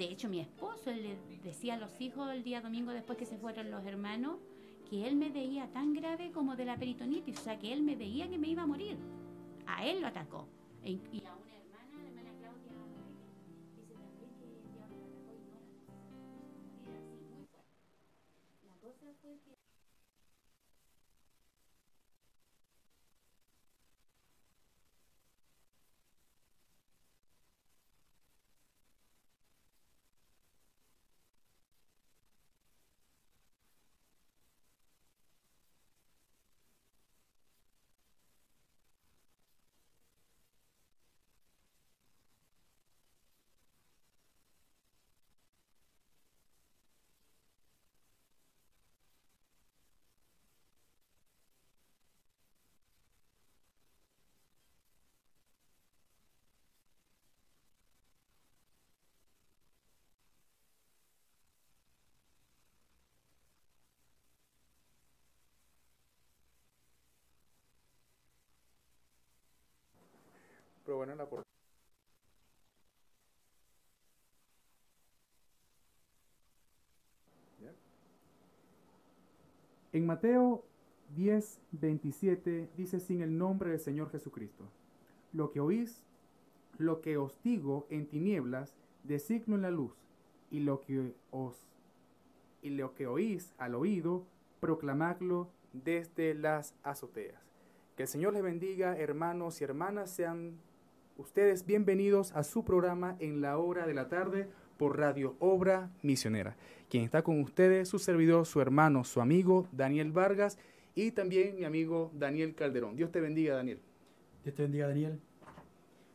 De hecho, mi esposo le decía a los hijos el día domingo después que se fueron los hermanos que él me veía tan grave como de la peritonitis, o sea, que él me veía que me iba a morir. A él lo atacó. E la. En Mateo 10, 27 dice sin el nombre del Señor Jesucristo, lo que oís, lo que os digo en tinieblas, designo en la luz, y lo que os y lo que oís al oído, proclamadlo desde las azoteas. Que el Señor les bendiga, hermanos y hermanas, sean ustedes bienvenidos a su programa en la hora de la tarde por Radio Obra Misionera. Quien está con ustedes, su servidor, su hermano, su amigo Daniel Vargas y también mi amigo Daniel Calderón. Dios te bendiga, Daniel. Dios te bendiga, Daniel.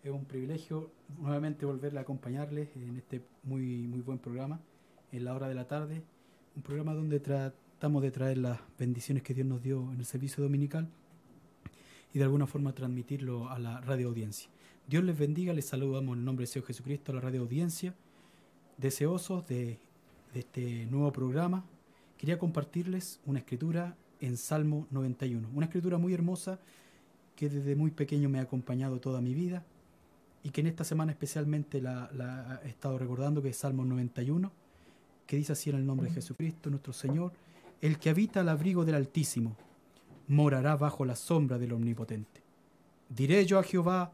Es un privilegio nuevamente volverle a acompañarles en este muy, muy buen programa, en la hora de la tarde. Un programa donde tratamos de traer las bendiciones que Dios nos dio en el servicio dominical y de alguna forma transmitirlo a la radio audiencia. Dios les bendiga, les saludamos en el nombre de Señor Jesucristo a la radio audiencia, deseosos de, este nuevo programa. Quería compartirles una escritura en Salmo 91, una escritura muy hermosa que desde muy pequeño me ha acompañado toda mi vida y que en esta semana especialmente la, he estado recordando, que es Salmo 91, que dice así en el nombre de Jesucristo, nuestro Señor, el que habita al abrigo del Altísimo, morará bajo la sombra del Omnipotente. Diré yo a Jehová,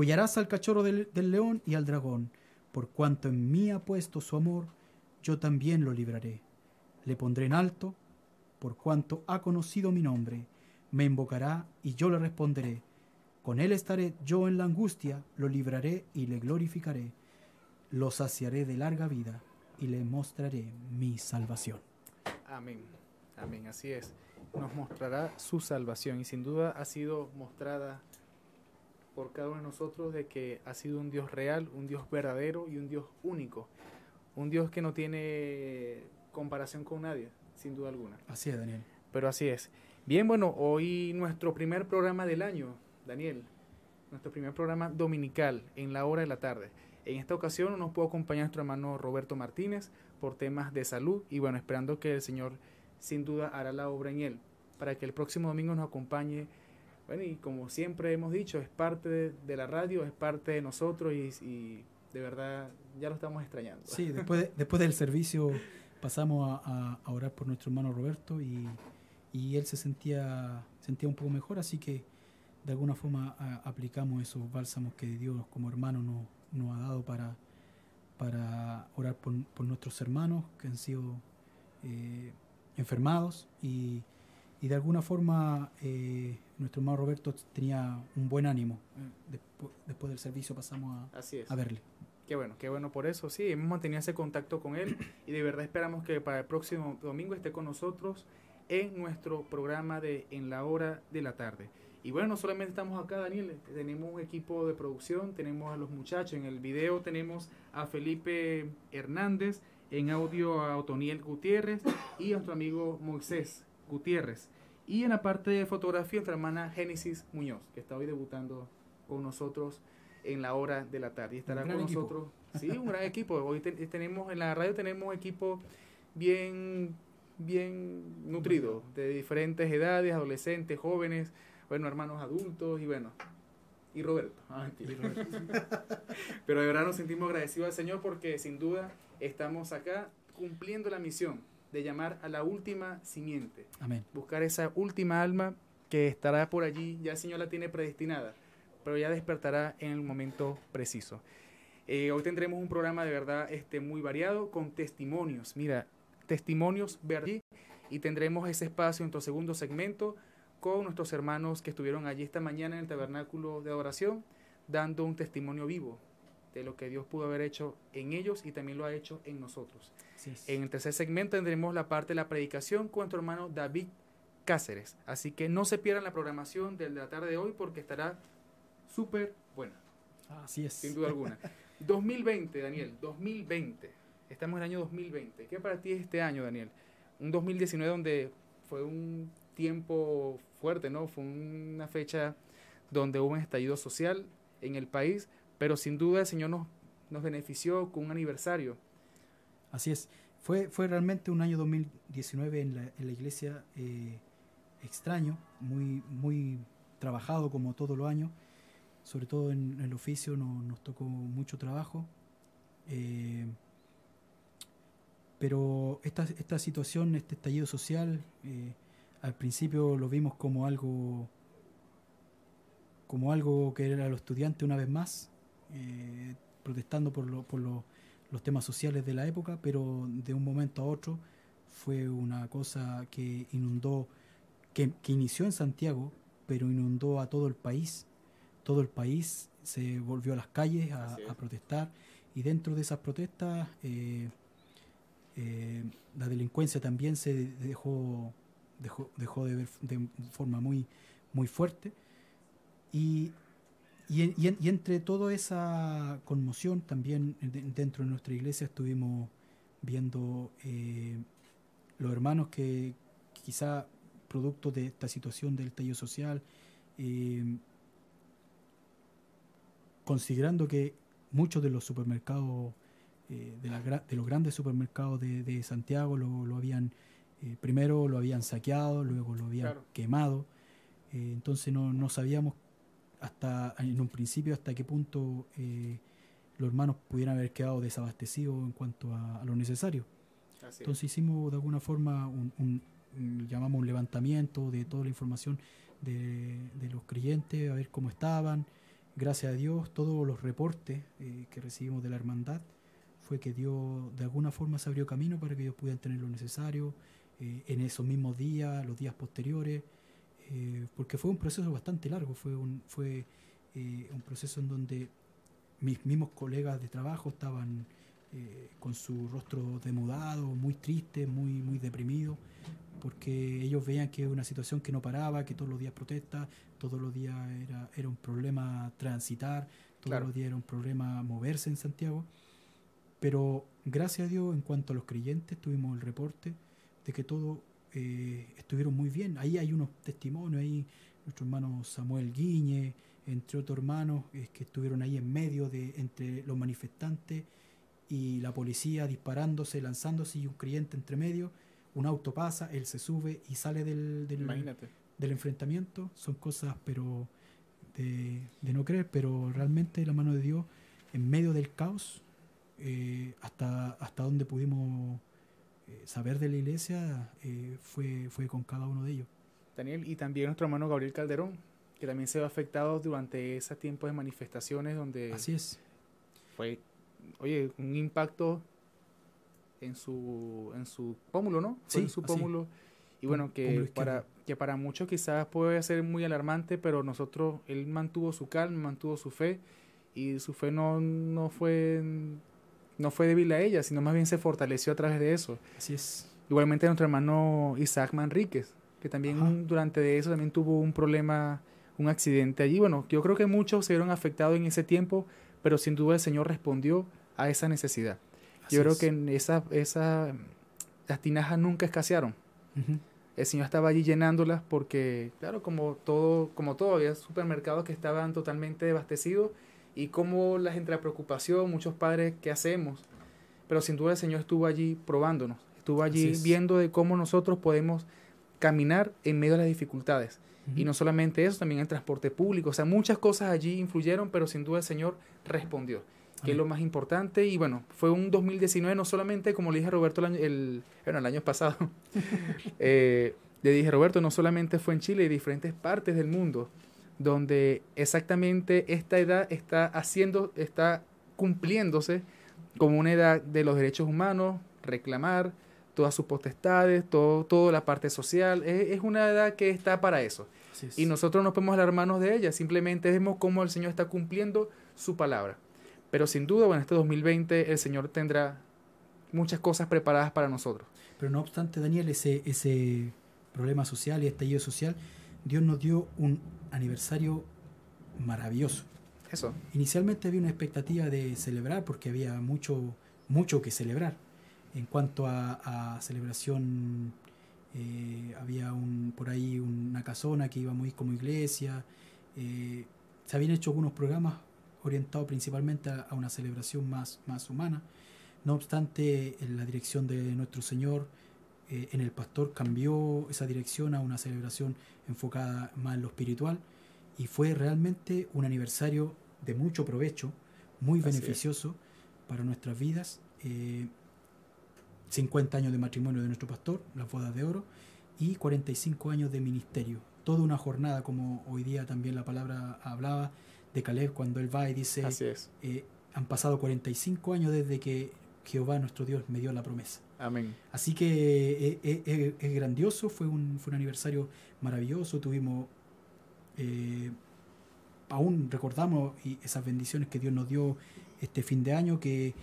Hollarás al cachorro del, león y al dragón, por cuanto en mí ha puesto su amor, yo también lo libraré. Le pondré en alto, por cuanto ha conocido mi nombre, me invocará y yo le responderé. Con él estaré yo en la angustia, lo libraré y le glorificaré. Lo saciaré de larga vida y le mostraré mi salvación. Amén. Amén, así es. Nos mostrará su salvación y sin duda ha sido mostrada por cada uno de nosotros de que ha sido un Dios real, un Dios verdadero y un Dios único. Un Dios que no tiene comparación con nadie, sin duda alguna. Así es, Daniel. Pero así es. Bien, bueno, hoy nuestro primer programa del año, Daniel. Nuestro primer programa dominical en la hora de la tarde. En esta ocasión nos puede acompañar nuestro hermano Roberto Martínez por temas de salud y bueno, esperando que el Señor sin duda hará la obra en él para que el próximo domingo nos acompañe bueno, y como siempre hemos dicho, es parte de, la radio, es parte de nosotros y, de verdad ya lo estamos extrañando. Sí, después, después del servicio pasamos a, orar por nuestro hermano Roberto y, él se sentía, sentía un poco mejor, así que de alguna forma aplicamos esos bálsamos que Dios como hermano nos, nos ha dado para, para orar por, por nuestros hermanos que han sido eh, enfermados y, y de alguna forma eh, nuestro hermano Roberto tenía un buen ánimo. Despu- después del servicio pasamos Así es. a, a verle. Qué bueno, qué bueno por eso. Sí, hemos mantenido ese contacto con él y de verdad esperamos que para el próximo domingo esté con nosotros en nuestro programa de En la Hora de la Tarde. Y bueno, no solamente estamos acá, Daniel, tenemos un equipo de producción, tenemos a los muchachos, en el video tenemos a Felipe Hernández, en audio a Otoniel Gutiérrez y a nuestro amigo Moisés Gutiérrez. Y en la parte de fotografía, nuestra hermana Génesis Muñoz, que está hoy debutando con nosotros en la hora de la tarde. Y estará con equipo. nosotros. Sí, un gran equipo. Hoy te- tenemos en la radio tenemos equipo bien bien nutrido, de diferentes edades, adolescentes, jóvenes, bueno, hermanos adultos y bueno, y Roberto. Ah, mentira. Pero de verdad nos sentimos agradecidos al Señor porque sin duda estamos acá cumpliendo la misión de llamar a la última simiente Amén. buscar esa última alma que estará por allí, ya el Señor la tiene predestinada, pero ya despertará en el momento preciso. Eh, hoy tendremos un programa de verdad este, muy variado con testimonios, mira, testimonios verdaderos y tendremos ese espacio en nuestro segundo segmento con nuestros hermanos que estuvieron allí esta mañana en el tabernáculo de adoración dando un testimonio vivo de lo que Dios pudo haber hecho en ellos y también lo ha hecho en nosotros. En el tercer segmento tendremos la parte de la predicación con nuestro hermano David Cáceres. Así que no se pierdan la programación del de la tarde de hoy porque estará súper buena, Así es. sin duda alguna. 2020, Daniel, 2020. Estamos en el año 2020. ¿Qué para ti es este año, Daniel? Un 2019 donde fue un tiempo fuerte, ¿no? Fue una fecha donde hubo un estallido social en el país, pero sin duda el Señor nos, nos benefició con un aniversario. Así es. Fue, fue realmente un año 2019 en la, en la iglesia eh, extraño, muy, muy trabajado como todos los años. Sobre todo en el oficio no- nos tocó mucho trabajo. Eh, pero esta, esta situación, este estallido social, eh, al principio lo vimos como algo como algo que era los estudiantes una vez más, eh, protestando por, lo- por lo- los temas sociales de la época, pero de un momento a otro fue una cosa que inundó, que, que inició en Santiago, pero inundó a todo el país. Todo el país se volvió a las calles a, protestar y dentro de esas protestas eh, eh, la delincuencia también se dejó, dejó, dejó de ver de forma muy, muy fuerte. Y, y, y y entre toda esa conmoción, también de- dentro de nuestra iglesia estuvimos viendo eh, los hermanos que quizá producto de esta situación del tallo social, eh, considerando que muchos de los supermercados, eh, de, la de los grandes supermercados de, de Santiago, lo, lo habían, eh, primero lo habían saqueado, luego lo habían Claro. quemado, entonces no, no sabíamos hasta en un principio hasta qué punto eh, los hermanos pudieran haber quedado desabastecidos en cuanto a, a lo necesario. Así es. Entonces hicimos de alguna forma un, un- un- llamamos un levantamiento de toda la información de, de los creyentes, a ver cómo estaban. Gracias a Dios, todos los reportes eh, que recibimos de la hermandad fue que Dios de alguna forma se abrió camino para que ellos pudieran tener lo necesario eh, en esos mismos días, los días posteriores, eh, porque fue un proceso bastante largo, fue un, fue, eh, un proceso en donde mis mismos colegas de trabajo estaban eh, con su rostro demudado, muy triste, muy, muy deprimido, porque ellos veían que era una situación que no paraba, que todos los días protesta, todos los días era, era un problema transitar, todos Claro. los días era un problema moverse en Santiago. Pero gracias a Dios, en cuanto a los creyentes, tuvimos el reporte de que todos eh, estuvieron muy bien. Ahí hay unos testimonios, ahí nuestro hermano Samuel Guiñe, entre otros hermanos eh, que estuvieron ahí en medio de entre los manifestantes y la policía disparándose, lanzándose y un creyente entre medio. Un auto pasa, él se sube y sale del, del, enfrentamiento. Son cosas, pero de, de no creer, pero realmente la mano de Dios en medio del caos, eh, hasta, hasta donde pudimos eh, saber de la iglesia, eh, fue, fue con cada uno de ellos. Daniel, y también nuestro hermano Gabriel Calderón, que también se ve afectado durante esos tiempos de manifestaciones donde Así es. fue oye, un impacto en su, en su pómulo, ¿no? Sí, en su así. pómulo. Y bueno, que para, que para muchos quizás puede ser muy alarmante, pero nosotros, él mantuvo su calma, mantuvo su fe, y su fe no, no fue no fue débil a ella, sino más bien se fortaleció a través de eso. Así es. Igualmente nuestro hermano Isaac Manríquez, que también Ajá. durante eso también tuvo un problema, un accidente allí. Bueno, yo creo que muchos se vieron afectados en ese tiempo, pero sin duda el Señor respondió a esa necesidad. Así yo creo es. que en esa, esa, las tinajas nunca escasearon. El Señor estaba allí llenándolas porque, claro, como todo, como todo, había supermercados que estaban totalmente abastecidos y como la gente la preocupación, muchos padres, ¿qué hacemos? Pero sin duda el Señor estuvo allí probándonos, estuvo allí es. viendo de cómo nosotros podemos caminar en medio de las dificultades. Y no solamente eso, también el transporte público. O sea, muchas cosas allí influyeron, pero sin duda el Señor respondió, que es lo más importante. Y bueno, fue un 2019 no solamente, como le dije a Roberto el año, el, bueno, el año pasado, eh, le dije, Roberto, no solamente fue en Chile y diferentes partes del mundo, donde exactamente esta edad está haciendo, está cumpliéndose como una edad de los derechos humanos, reclamar todas sus potestades, todo, toda la parte social. Es, es una edad que está para eso. Es. Y nosotros no podemos alarmarnos de ella, simplemente vemos cómo el Señor está cumpliendo su palabra. Pero sin duda, bueno, este 2020 el Señor tendrá muchas cosas preparadas para nosotros. Pero no obstante, Daniel, ese, ese problema social y estallido social, Dios nos dio un aniversario maravilloso. Eso, Inicialmente había una expectativa de celebrar porque había mucho, mucho que celebrar. En cuanto a, a celebración, eh, había un, por ahí una casona que íbamos a ir como iglesia. eh, se habían hecho algunos programas orientados principalmente a, a una celebración más, más humana. No obstante, en la dirección de nuestro Señor, eh, en el pastor cambió esa dirección a una celebración enfocada más en lo espiritual y fue realmente un aniversario de mucho provecho, muy Así es. beneficioso para nuestras vidas. Eh, 50 años de matrimonio de nuestro pastor, las bodas de oro, y 45 años de ministerio. Toda una jornada, como hoy día también la palabra hablaba de Caleb cuando él va y dice, así es. eh, han pasado 45 años desde que Jehová nuestro Dios me dio la promesa. Amén. Así que eh, eh, eh, es grandioso, fue un, fue un aniversario maravilloso, tuvimos, eh, aún recordamos esas bendiciones que Dios nos dio este fin de año, que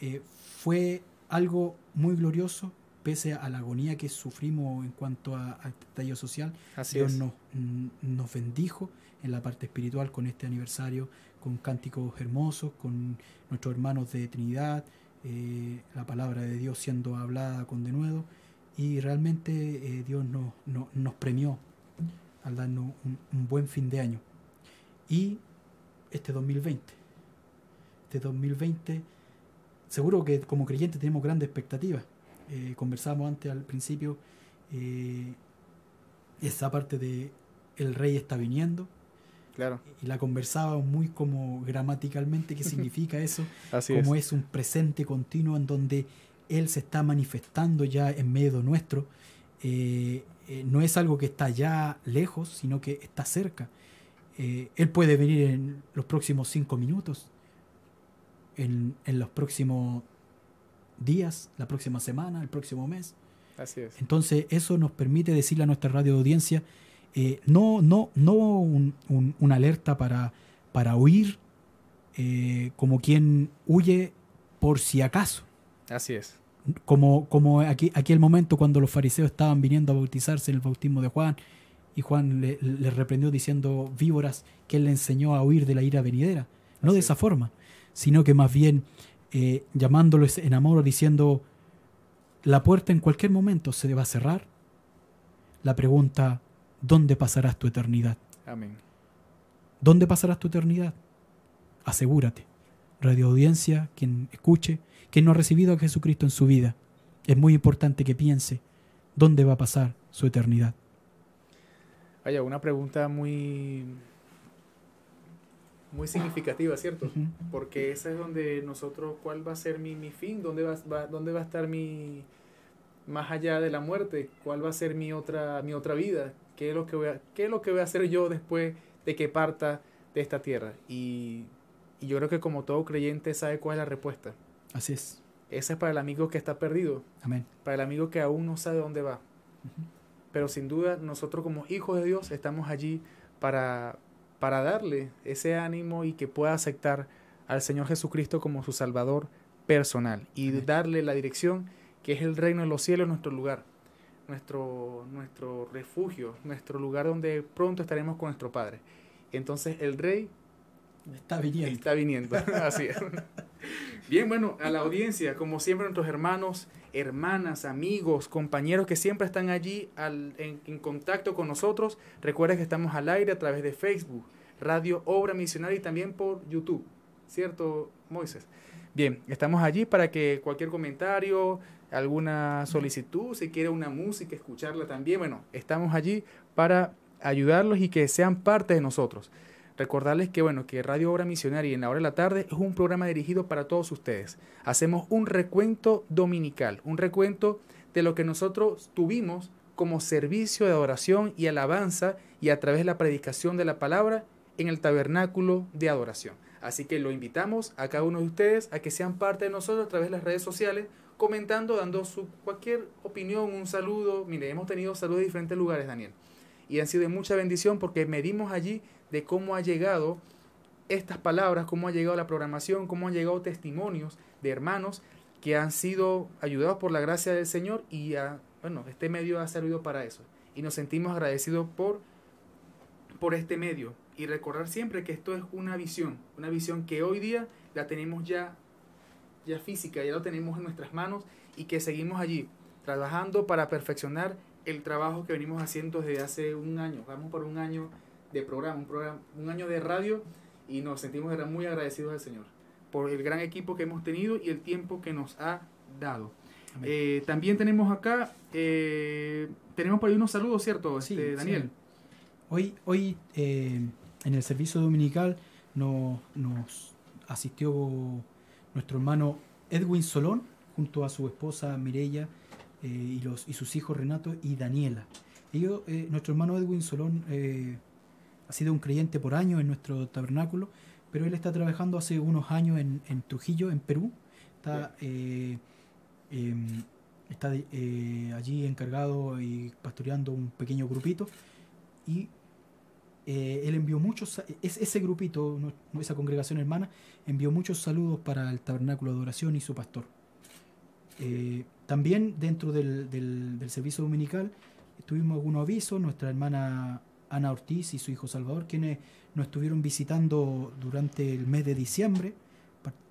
eh, fue algo muy glorioso, pese a la agonía que sufrimos en cuanto a, a este estallido social, Así Dios es. nos, nos bendijo en la parte espiritual con este aniversario, con cánticos hermosos, con nuestros hermanos de Trinidad, eh, la palabra de Dios siendo hablada con denuedo, y realmente eh, Dios nos, nos, premió al darnos un, buen fin de año. Y este 2020, este 2020, seguro que como creyentes tenemos grandes expectativas. Eh, conversamos antes al principio esa parte de el rey está viniendo Claro, y la conversábamos muy como gramaticalmente qué significa eso, así como es. es. un presente continuo en donde él se está manifestando ya en medio nuestro. Eh, eh, no es algo que está ya lejos, sino que está cerca. Eh, él puede venir en los próximos cinco minutos, en, en los próximos días, la próxima semana, el próximo mes. Así es. Entonces eso nos permite decirle a nuestra radio audiencia, eh, no, no, no un- un- una alerta para, para huir eh, como quien huye por si acaso. Así es. Como, como aquí, aquel momento cuando los fariseos estaban viniendo a bautizarse en el bautismo de Juan y Juan le, le reprendió diciendo víboras que él le enseñó a huir de la ira venidera. No Así de es. esa forma, sino que más bien eh, llamándoles en amor diciendo la puerta en cualquier momento se va a cerrar. La pregunta, ¿dónde pasarás tu eternidad? Amén. ¿Dónde pasarás tu eternidad? Asegúrate. Radio audiencia, quien escuche, quien no ha recibido a Jesucristo en su vida, es muy importante que piense dónde va a pasar su eternidad. Vaya, una pregunta muy, muy significativa, ¿cierto? Porque esa es donde nosotros, ¿cuál va a ser mi, mi fin? ¿Dónde va, va- ¿Dónde va a estar mi, más allá de la muerte? ¿Cuál va a ser mi otra, mi otra vida? ¿Qué es, lo que voy a, ¿Qué es lo que voy a hacer yo después de que parta de esta tierra? Y, Y yo creo que como todo creyente sabe cuál es la respuesta. Así es. Esa es para el amigo que está perdido, Amén. para el amigo que aún no sabe dónde va. Pero sin duda nosotros como hijos de Dios estamos allí para, para darle ese ánimo y que pueda aceptar al Señor Jesucristo como su Salvador personal y Amén. darle la dirección que es el reino de los cielos, nuestro lugar, nuestro, nuestro refugio, nuestro lugar donde pronto estaremos con nuestro Padre. Entonces el rey Está viniendo. Está viniendo, así es. Bien, bueno, a la audiencia, como siempre, nuestros hermanos, hermanas, amigos, compañeros que siempre están allí al- en, en contacto con nosotros. Recuerden que estamos al aire a través de Facebook, Radio Obra Misionaria y también por YouTube. ¿Cierto, Moisés? Bien, estamos allí para que cualquier comentario, alguna solicitud, si quiere una música, escucharla también, bueno, estamos allí para ayudarlos y que sean parte de nosotros. Recordarles que bueno, que Radio Obra Misionaria en la hora de la tarde es un programa dirigido para todos ustedes. Hacemos un recuento dominical, un recuento de lo que nosotros tuvimos como servicio de adoración y alabanza y a través de la predicación de la palabra en el tabernáculo de adoración. Así que lo invitamos a cada uno de ustedes a que sean parte de nosotros a través de las redes sociales, comentando, dando su cualquier opinión, un saludo. Mire, hemos tenido saludos de diferentes lugares, Daniel. Y han sido de mucha bendición porque medimos allí de cómo ha llegado estas palabras, cómo ha llegado la programación, cómo han llegado testimonios de hermanos que han sido ayudados por la gracia del Señor y a- bueno, este medio ha servido para eso. Y nos sentimos agradecidos por, por este medio. Y recordar siempre que esto es una visión, una visión que hoy día la tenemos ya, ya física, ya lo tenemos en nuestras manos y que seguimos allí trabajando para perfeccionar el trabajo que venimos haciendo desde hace un año. Vamos por un año de programa, un, programa, un año de radio y nos sentimos muy agradecidos al Señor por el gran equipo que hemos tenido y el tiempo que nos ha dado. Eh, también tenemos acá, eh, tenemos por ahí unos saludos, ¿cierto, Sí, este, sí. Daniel? Hoy, hoy eh, en el servicio dominical no- nos asistió nuestro hermano Edwin Solón junto a su esposa Mireya eh, y, los, y sus hijos Renato y Daniela. Ellos, eh, nuestro hermano Edwin Solón eh, ha sido un creyente por años en nuestro tabernáculo, pero él está trabajando hace unos años en, en Trujillo, en Perú. Está, eh, em, está eh, allí encargado y pastoreando un pequeño grupito y eh, él envió muchos, es, ese grupito, no- esa congregación hermana, envió muchos saludos para el tabernáculo de oración y su pastor. Eh, también dentro del, del- servicio dominical tuvimos algunos avisos, nuestra hermana Ana Ortiz y su hijo Salvador, quienes nos estuvieron visitando durante el mes de diciembre,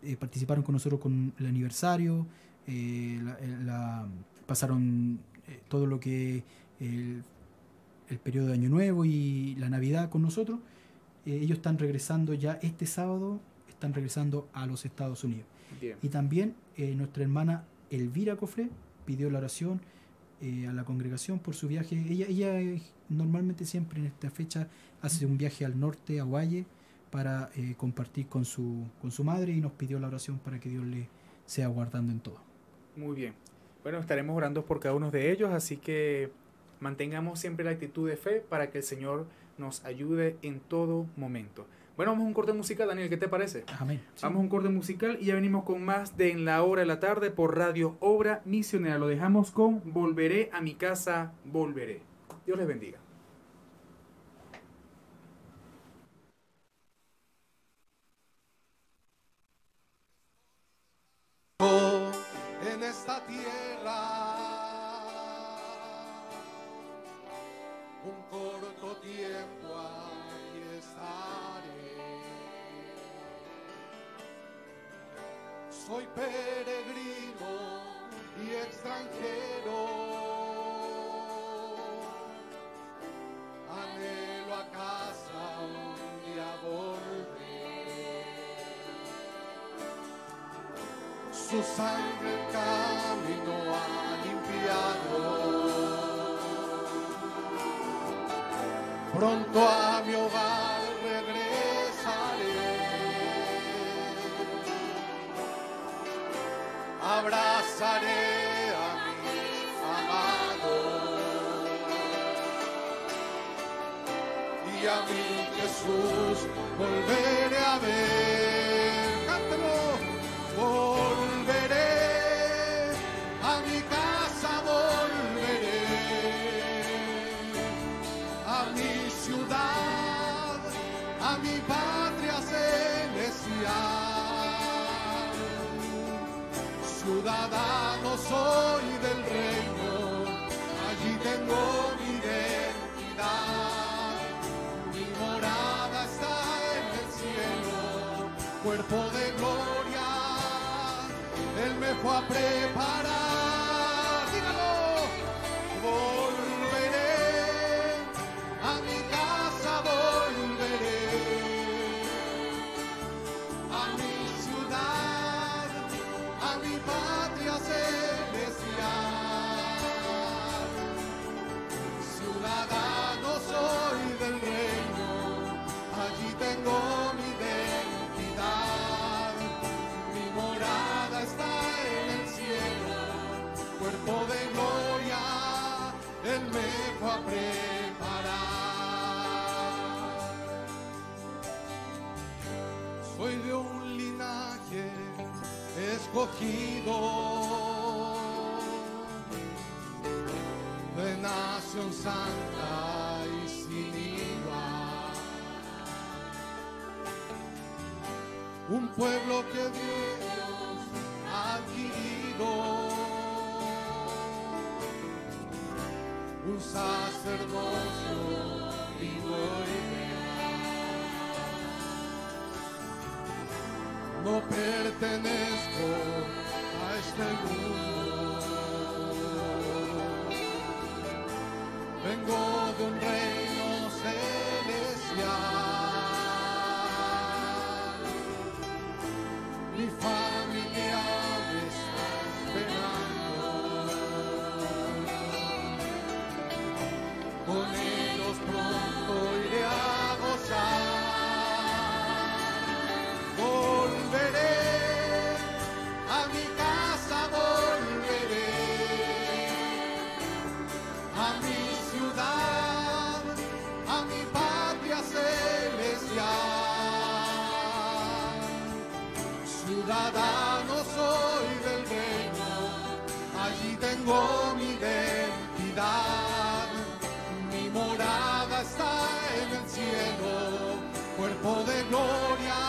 eh, participaron con nosotros con el aniversario, eh, pasaron todo lo que el, el periodo de Año Nuevo y la Navidad con nosotros. Eh, ellos están regresando ya este sábado, están regresando a los Estados Unidos. Bien. Y también eh, nuestra hermana Elvira Cofré pidió la oración eh, a la congregación por su viaje. Ella, ella normalmente siempre en esta fecha hace un viaje al norte, a Valle, para eh, compartir con su, con su madre y nos pidió la oración para que Dios le sea guardando en todo. Muy bien. Bueno, estaremos orando por cada uno de ellos, así que mantengamos siempre la actitud de fe para que el Señor nos ayude en todo momento. Bueno, vamos a un corte musical, Daniel, ¿qué te parece? Amén. Sí. Vamos a un corte musical y ya venimos con más de En la Hora de la Tarde por Radio Obra Misionera. Lo dejamos con Volveré a mi casa, volveré. Dios les bendiga. Su lo que tengo mi identidad, mi morada está en el cielo, cuerpo de gloria,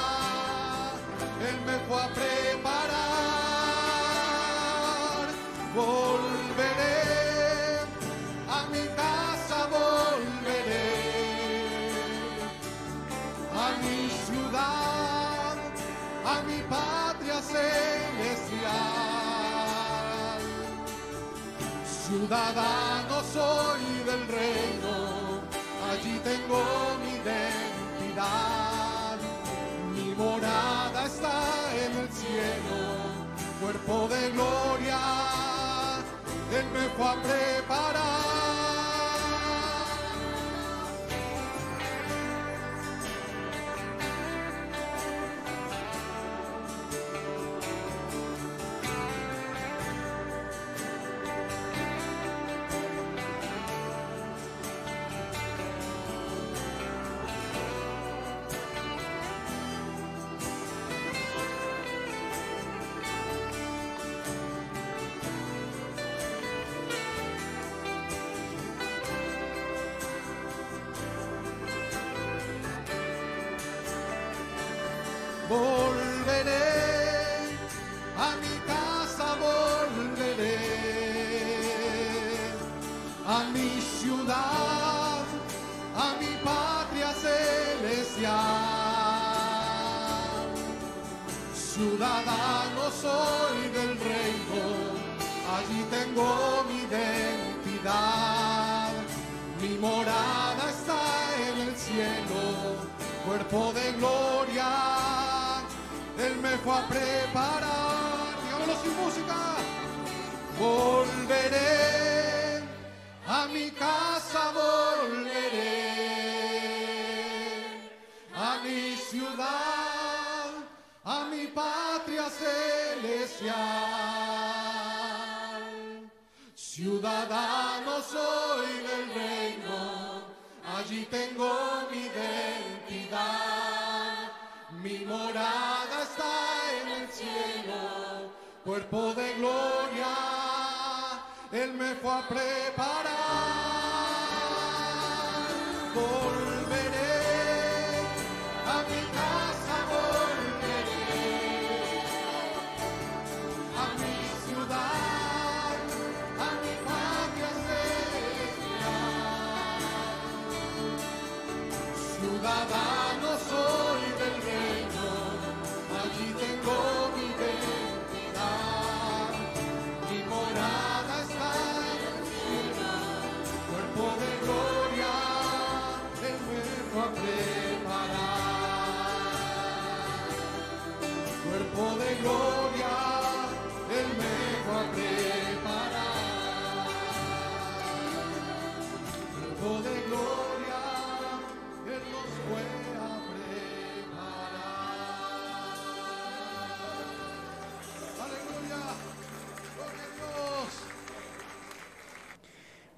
Él me fue a preparar. Ciudadano soy del reino, allí tengo mi identidad. Mi morada está en el cielo, cuerpo de gloria, Él me fue a preparar.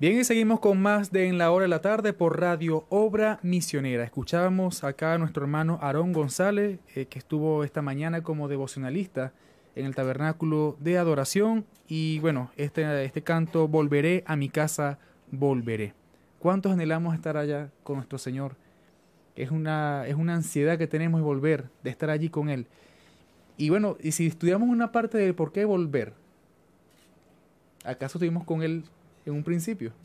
Bien, y seguimos con más de En la Hora de la Tarde por Radio Obra Misionera. Escuchábamos acá a nuestro hermano Aarón González, eh, que estuvo esta mañana como devocionalista en el tabernáculo de adoración. Y bueno, este, este canto, Volveré a mi casa, volveré. ¿Cuántos anhelamos estar allá con nuestro Señor? Es una, es una ansiedad que tenemos de volver, de estar allí con Él. Y bueno, y si estudiamos una parte de por qué volver, ¿acaso estuvimos con Él en un principio?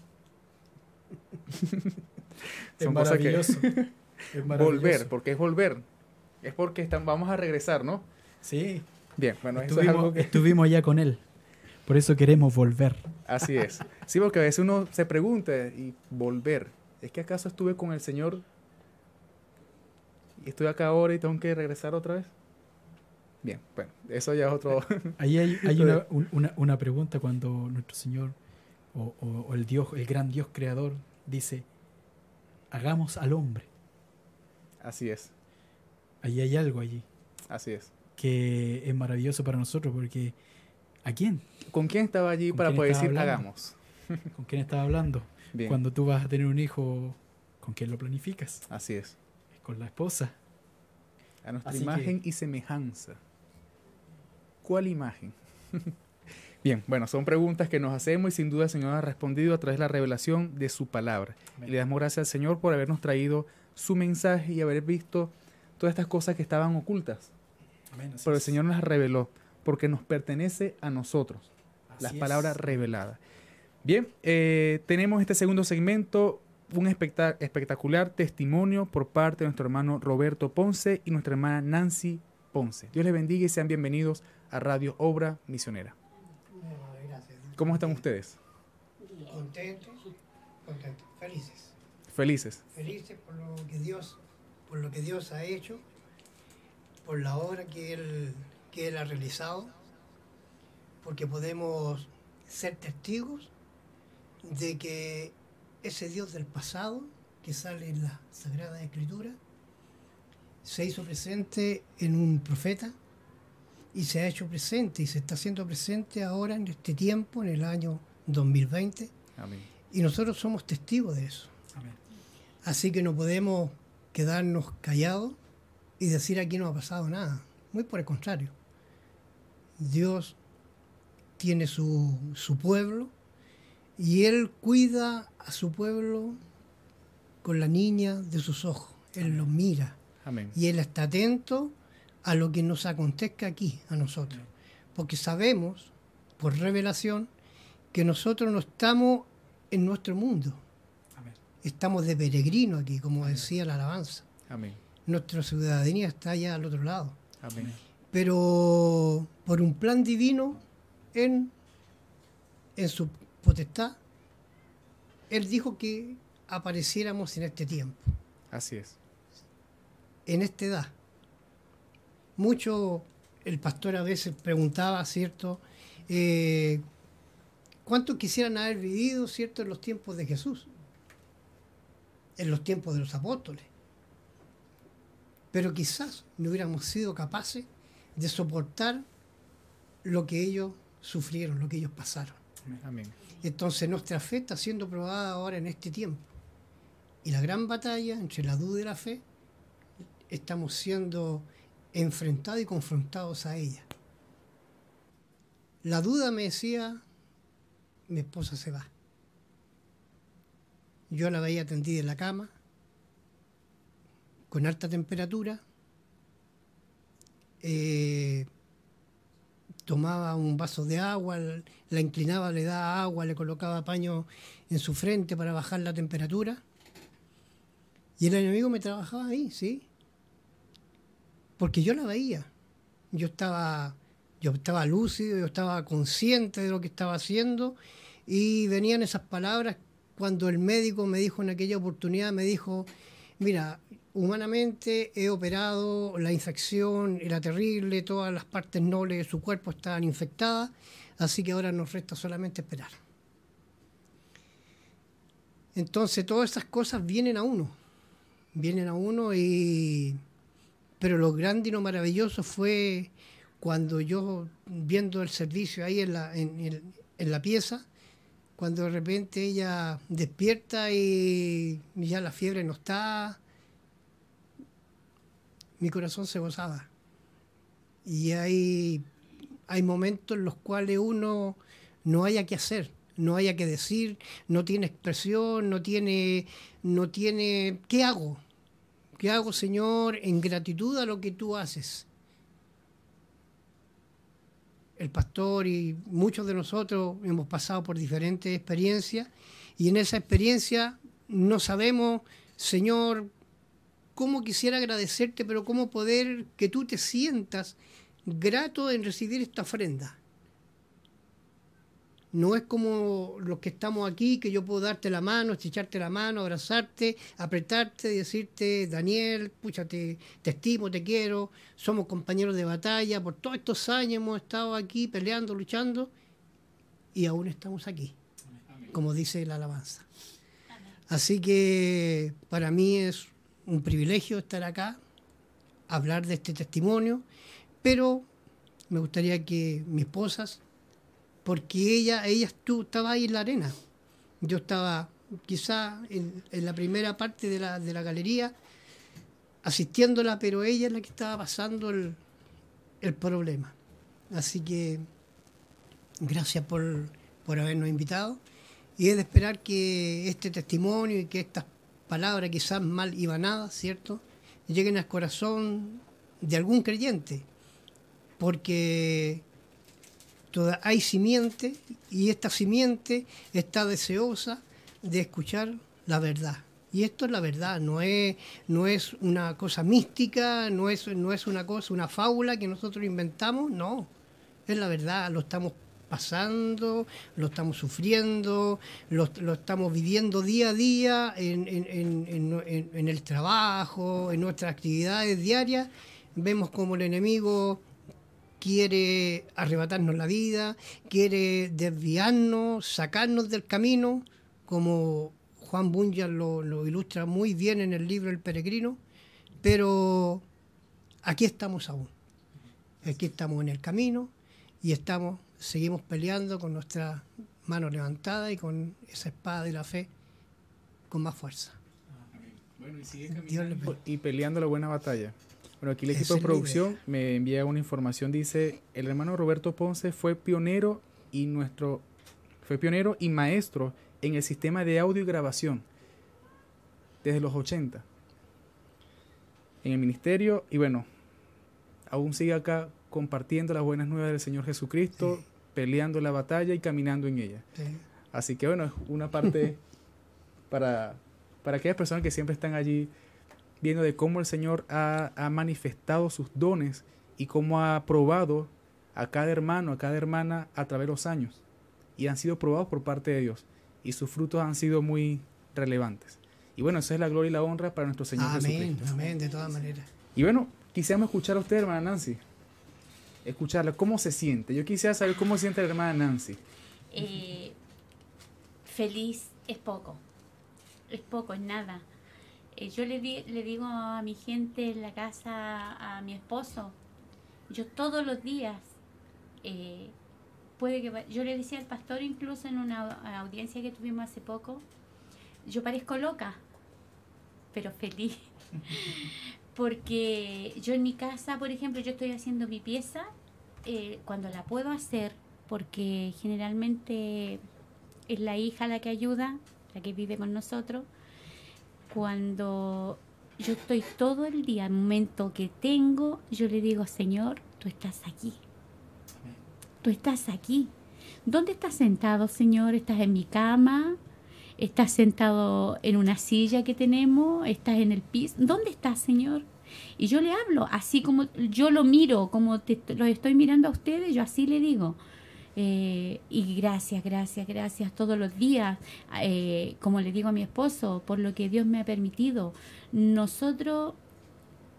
Es Son cosas que- maravilloso. Es maravilloso. volver, porque es volver. Es porque están, vamos a regresar, ¿no? Sí, Bien, bueno, eso es estuvimos, algo que... estuvimos allá con él. Por eso queremos volver. Así es. Sí, porque a veces uno se pregunta y volver. ¿Es que acaso estuve con el Señor y estoy acá ahora y tengo que regresar otra vez? Bien, bueno, eso ya es otro... Ahí hay, hay una, un- una, una pregunta cuando nuestro Señor o, o- o el Dios, el gran Dios creador dice, hagamos al hombre. Así es, Ahí hay algo allí así es. que es maravilloso para nosotros porque ¿a quién? ¿Con quién estaba allí ¿Con para poder decir hablando? hagamos? ¿Con quién estaba hablando? Bien, Cuando tú vas a tener un hijo, ¿con quién lo planificas? así es. Es con la esposa. A nuestra Así que- imagen y semejanza. ¿Cuál imagen? Bien, bueno, son preguntas que nos hacemos y sin duda el Señor ha respondido a través de la revelación de su palabra. Y le damos gracias al Señor por habernos traído su mensaje y haber visto todas estas cosas que estaban ocultas. Amén, Pero el. Señor nos las reveló porque nos pertenece a nosotros, Así las es. palabras reveladas. Bien, eh, tenemos este segundo segmento, un especta- espectacular testimonio por parte de nuestro hermano Roberto Ponce y nuestra hermana Nancy Ponce. Dios les bendiga y sean bienvenidos a Radio Obra Misionera. ¿Cómo están ustedes? Contentos, contentos, felices. Felices. Felices por lo que Dios, por lo que Dios ha hecho, por la obra que Él, que él ha realizado, porque podemos ser testigos de que ese Dios del pasado, que sale en la Sagrada Escritura, se hizo presente en un profeta y se ha hecho presente y se está haciendo presente ahora en este tiempo, en el año 2020, Amén. y nosotros somos testigos de eso. Amén. Así que no podemos quedarnos callados y decir aquí no ha pasado nada. Muy por el contrario. Dios tiene su, su pueblo y Él cuida a su pueblo con la niña de sus ojos. Él los mira Amén. y Él está atento a lo que nos acontezca aquí, a nosotros. Porque sabemos, por revelación, que nosotros no estamos en nuestro mundo. Amén. Estamos de peregrino aquí, como decía la alabanza. Amén. Nuestra ciudadanía está allá al otro lado. Amén. Pero por un plan divino, en, en su potestad, Él dijo que apareciéramos en este tiempo, Así es. en esta edad. Mucho, el pastor a veces preguntaba, ¿cierto? Eh, ¿Cuántos quisieran haber vivido, ¿cierto?, en los tiempos de Jesús, en los tiempos de los apóstoles. Pero quizás no hubiéramos sido capaces de soportar lo que ellos sufrieron, lo que ellos pasaron. Amén. Entonces nuestra fe está siendo probada ahora en este tiempo. Y la gran batalla entre la duda y la fe, estamos siendo enfrentados y confrontados a ella. La duda me decía, mi esposa se va. Yo la veía tendida en la cama, con alta temperatura. Eh, tomaba un vaso de agua, la inclinaba, le daba agua, le colocaba paño en su frente para bajar la temperatura. Y el enemigo me trabajaba ahí, ¿sí? Porque yo la veía. Yo estaba, yo estaba lúcido, yo estaba consciente de lo que estaba haciendo y venían esas palabras cuando el médico me dijo en aquella oportunidad, me dijo, mira, humanamente he operado, la infección era terrible, todas las partes nobles de su cuerpo estaban infectadas, así que ahora nos resta solamente esperar. Entonces todas esas cosas vienen a uno, vienen a uno y... Pero lo grande y lo maravilloso fue cuando yo, viendo el servicio ahí en la, en, la pieza, cuando de repente ella despierta y ya la fiebre no está, mi corazón se gozaba. Y hay, hay momentos en los cuales uno no haya que hacer, no haya que decir, no tiene expresión, no tiene, no tiene, ¿qué hago? ¿Qué hago, Señor, en gratitud a lo que tú haces? El pastor y muchos de nosotros hemos pasado por diferentes experiencias y en esa experiencia no sabemos, Señor, cómo quisiera agradecerte, pero cómo poder que tú te sientas grato en recibir esta ofrenda. No es como los que estamos aquí, que yo puedo darte la mano, estrecharte la mano, abrazarte, apretarte y decirte, Daniel, pucha, te, estimo, te quiero, somos compañeros de batalla, por todos estos años hemos estado aquí peleando, luchando, y aún estamos aquí, como dice la alabanza. Así que para mí es un privilegio estar acá, hablar de este testimonio, pero me gustaría que mis esposas, porque ella, ella estuvo, estaba ahí en la arena, yo estaba quizá en, la primera parte de la, de la, galería asistiéndola, pero ella es la que estaba pasando el, el problema. Así que gracias por, por habernos invitado y es de esperar que este testimonio y que estas palabras quizás mal nada, ¿cierto? Lleguen al corazón de algún creyente, porque toda, hay simiente y esta simiente está deseosa de escuchar la verdad. Y esto es la verdad, no es, no es una cosa mística, no es, no es una cosa, una fábula que nosotros inventamos, no, es la verdad, lo estamos pasando, lo estamos sufriendo, lo, estamos viviendo día a día en, el trabajo, en nuestras actividades diarias. Vemos como el enemigo quiere arrebatarnos la vida, quiere desviarnos, sacarnos del camino, como Juan Bunyan lo, lo ilustra muy bien en el libro El Peregrino, pero aquí estamos aún. Aquí estamos en el camino y estamos seguimos peleando con nuestra mano levantada y con esa espada de la fe con más fuerza. y, peleando la buena batalla. Bueno, aquí el equipo de producción me envía una información, dice, el hermano Roberto Ponce fue pionero y nuestro fue pionero y maestro en el sistema de audio y grabación desde los 80 en el ministerio y bueno, aún sigue acá compartiendo las buenas nuevas del Señor Jesucristo, peleando la batalla y caminando en ella. Así que bueno, es una parte para, para aquellas personas que siempre están allí viendo de cómo el Señor ha, ha, manifestado sus dones y cómo ha probado a cada hermano, a cada hermana a través de los años. Y han sido probados por parte de Dios. Y sus frutos han sido muy relevantes. Y bueno, esa es la gloria y la honra para nuestro Señor amén, Amén, de todas maneras. Y bueno, quisiéramos escuchar a usted, hermana Nancy escucharla. ¿Cómo se siente? Yo quisiera saber cómo se siente la hermana Nancy. Eh, feliz es poco. Es poco, es nada. Eh, yo le, digo a mi gente en la casa, a mi esposo, yo todos los días, eh, puede que yo le decía al pastor incluso en una audiencia que tuvimos hace poco, yo parezco loca, pero feliz. Porque yo en mi casa, por ejemplo, yo estoy haciendo mi pieza, eh, cuando la puedo hacer, porque generalmente es la hija la que ayuda, la que vive con nosotros. Cuando yo estoy todo el día, el momento que tengo, yo le digo, Señor, tú estás aquí. Tú estás aquí. ¿Dónde estás sentado, Señor? ¿Estás en mi cama? ¿Estás sentado en una silla que tenemos? ¿Estás en el piso? ¿Dónde estás, Señor? Y yo le hablo, así como yo lo miro, como te, lo estoy mirando a ustedes, yo así le digo. Eh, y gracias, gracias, gracias todos los días, eh, como le digo a mi esposo, por lo que Dios me ha permitido. Nosotros,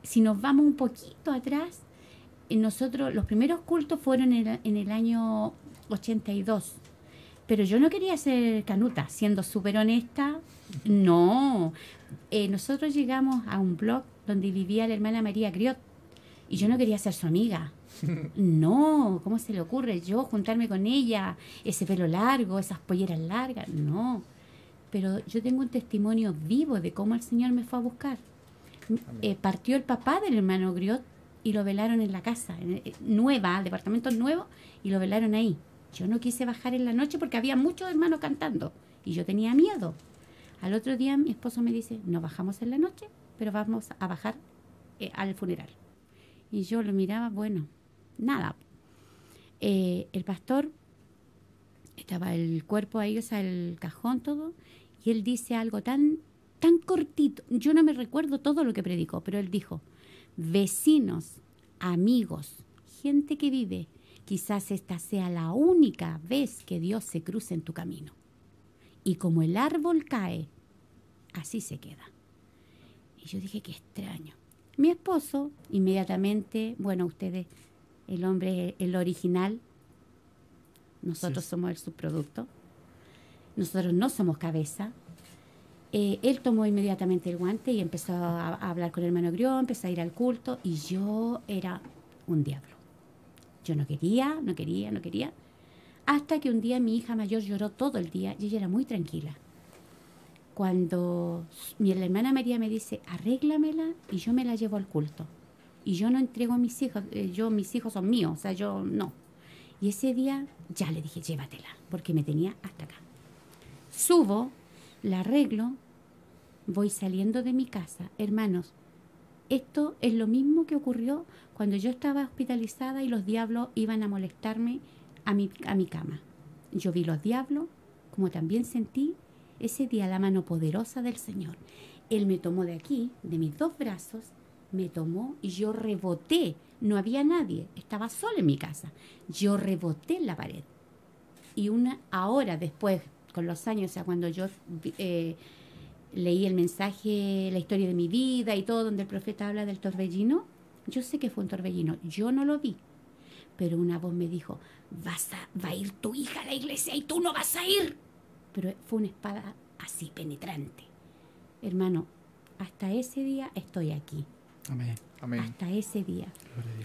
si nos vamos un poquito atrás, eh, nosotros, los primeros cultos fueron en el, en el año 82. Pero yo no quería ser canuta, siendo súper honesta. No. nosotros llegamos a un blog donde vivía la hermana María Griot y yo no quería ser su amiga. No, ¿cómo se le ocurre yo juntarme con ella? Ese pelo largo, esas polleras largas. No. Pero yo tengo un testimonio vivo de cómo el Señor me fue a buscar. Eh, partió el papá del hermano Griot y lo velaron en la casa, eh, nueva, departamento nuevo, y lo velaron ahí. Yo no quise bajar en la noche porque había muchos hermanos cantando y yo tenía miedo. Al otro día mi esposo me dice, no bajamos en la noche, pero vamos a bajar eh, al funeral. Y yo lo miraba, bueno, nada. Eh, el pastor, estaba el cuerpo ahí, o sea, el cajón, todo, y él dice algo tan, tan cortito. Yo no me recuerdo todo lo que predicó, pero él dijo, vecinos, amigos, gente que vive, quizás esta sea la única vez que Dios se cruce en tu camino. Y como el árbol cae, así se queda. Y yo dije, qué extraño. Mi esposo, inmediatamente, bueno, ustedes el hombre el original, nosotros somos el subproducto, nosotros no somos cabeza. Eh, él tomó inmediatamente el guante y empezó a, hablar con el hermano Grión, empezó a ir al culto y yo era un diablo. Yo no quería, no quería, no quería. Hasta que un día mi hija mayor lloró todo el día y ella era muy tranquila. Cuando mi hermana María me dice, arréglamela y yo me la llevo al culto y yo no entrego a mis hijos, eh, yo mis hijos son míos, o sea, yo no. Y ese día ya le dije, llévatela, porque me tenía hasta acá. Subo, la arreglo, voy saliendo de mi casa. Hermanos, esto es lo mismo que ocurrió cuando yo estaba hospitalizada y los diablos iban a molestarme a mi, a mi cama. Yo vi los diablos, como también sentí ese día la mano poderosa del Señor. Él me tomó de aquí, de mis dos brazos, me tomó y yo reboté. No había nadie, estaba sola en mi casa. Yo reboté en la pared. Y una ahora después, con los años, o sea, cuando yo eh, leí el mensaje, la historia de mi vida y todo, donde el profeta habla del torbellino, yo sé que fue un torbellino, yo no lo vi. Pero una voz me dijo, vas a, va a ir tu hija a la iglesia y tú no vas a ir. Pero fue una espada así, penetrante. Hermano, hasta ese día estoy aquí. Amén. Hasta ese día.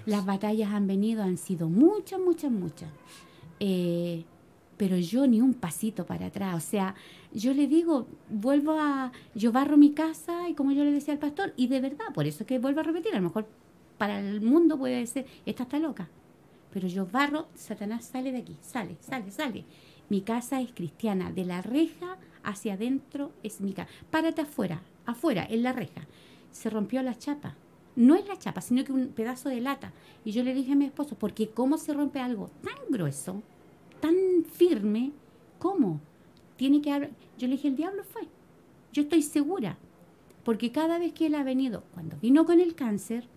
Las batallas han venido, han sido muchas, muchas, muchas. Eh, pero yo ni un pasito para atrás. O sea, yo le digo, vuelvo a, yo barro mi casa y como yo le decía al pastor, y de verdad, por eso que vuelvo a repetir, a lo mejor para el mundo puede ser, esta está loca. Pero yo barro, Satanás sale de aquí, sale, sale, sale. Mi casa es cristiana, de la reja hacia adentro es mi casa. Párate afuera, afuera, en la reja. Se rompió la chapa no es la chapa, sino que un pedazo de lata. Y yo le dije a mi esposo, porque ¿cómo se rompe algo tan grueso, tan firme? ¿Cómo? Tiene que haber... Yo le dije, el diablo fue. Yo estoy segura. Porque cada vez que él ha venido, cuando vino con el cáncer,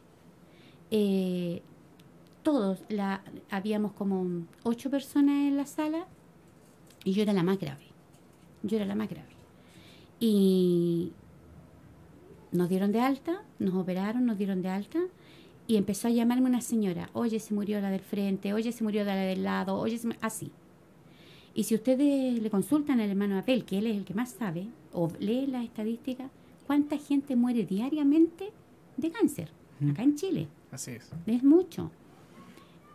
eh, todos, la, habíamos como ocho personas en la sala y yo era la más grave. Yo era la más grave. Y nos dieron de alta, nos operaron, nos dieron de alta y empezó a llamarme una señora, oye, se murió la del frente, oye, se murió la del lado, oye, así. Y si ustedes le consultan al hermano Abel, que él es el que más sabe, o lee la estadística, ¿cuánta gente muere diariamente de cáncer acá en Chile? Así es. Es mucho.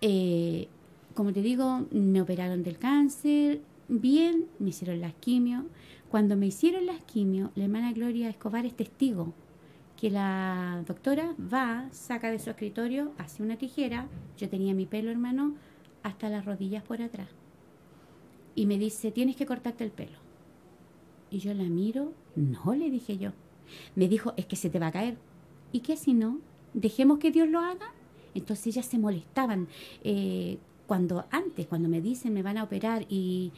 Eh, como te digo, me operaron del cáncer, bien, me hicieron las quimio. Cuando me hicieron las quimio, la hermana Gloria Escobar es testigo que la doctora va, saca de su escritorio, hace una tijera, yo tenía mi pelo, hermano, hasta las rodillas por atrás. y me dice, tienes que cortarte el pelo. Y yo la miro, no, le dije yo. Me dijo, es que se te va a caer. ¿Y qué si no? Dejemos que Dios lo haga. Entonces ellas se molestaban. Eh, cuando antes, cuando me dicen me van a operar y,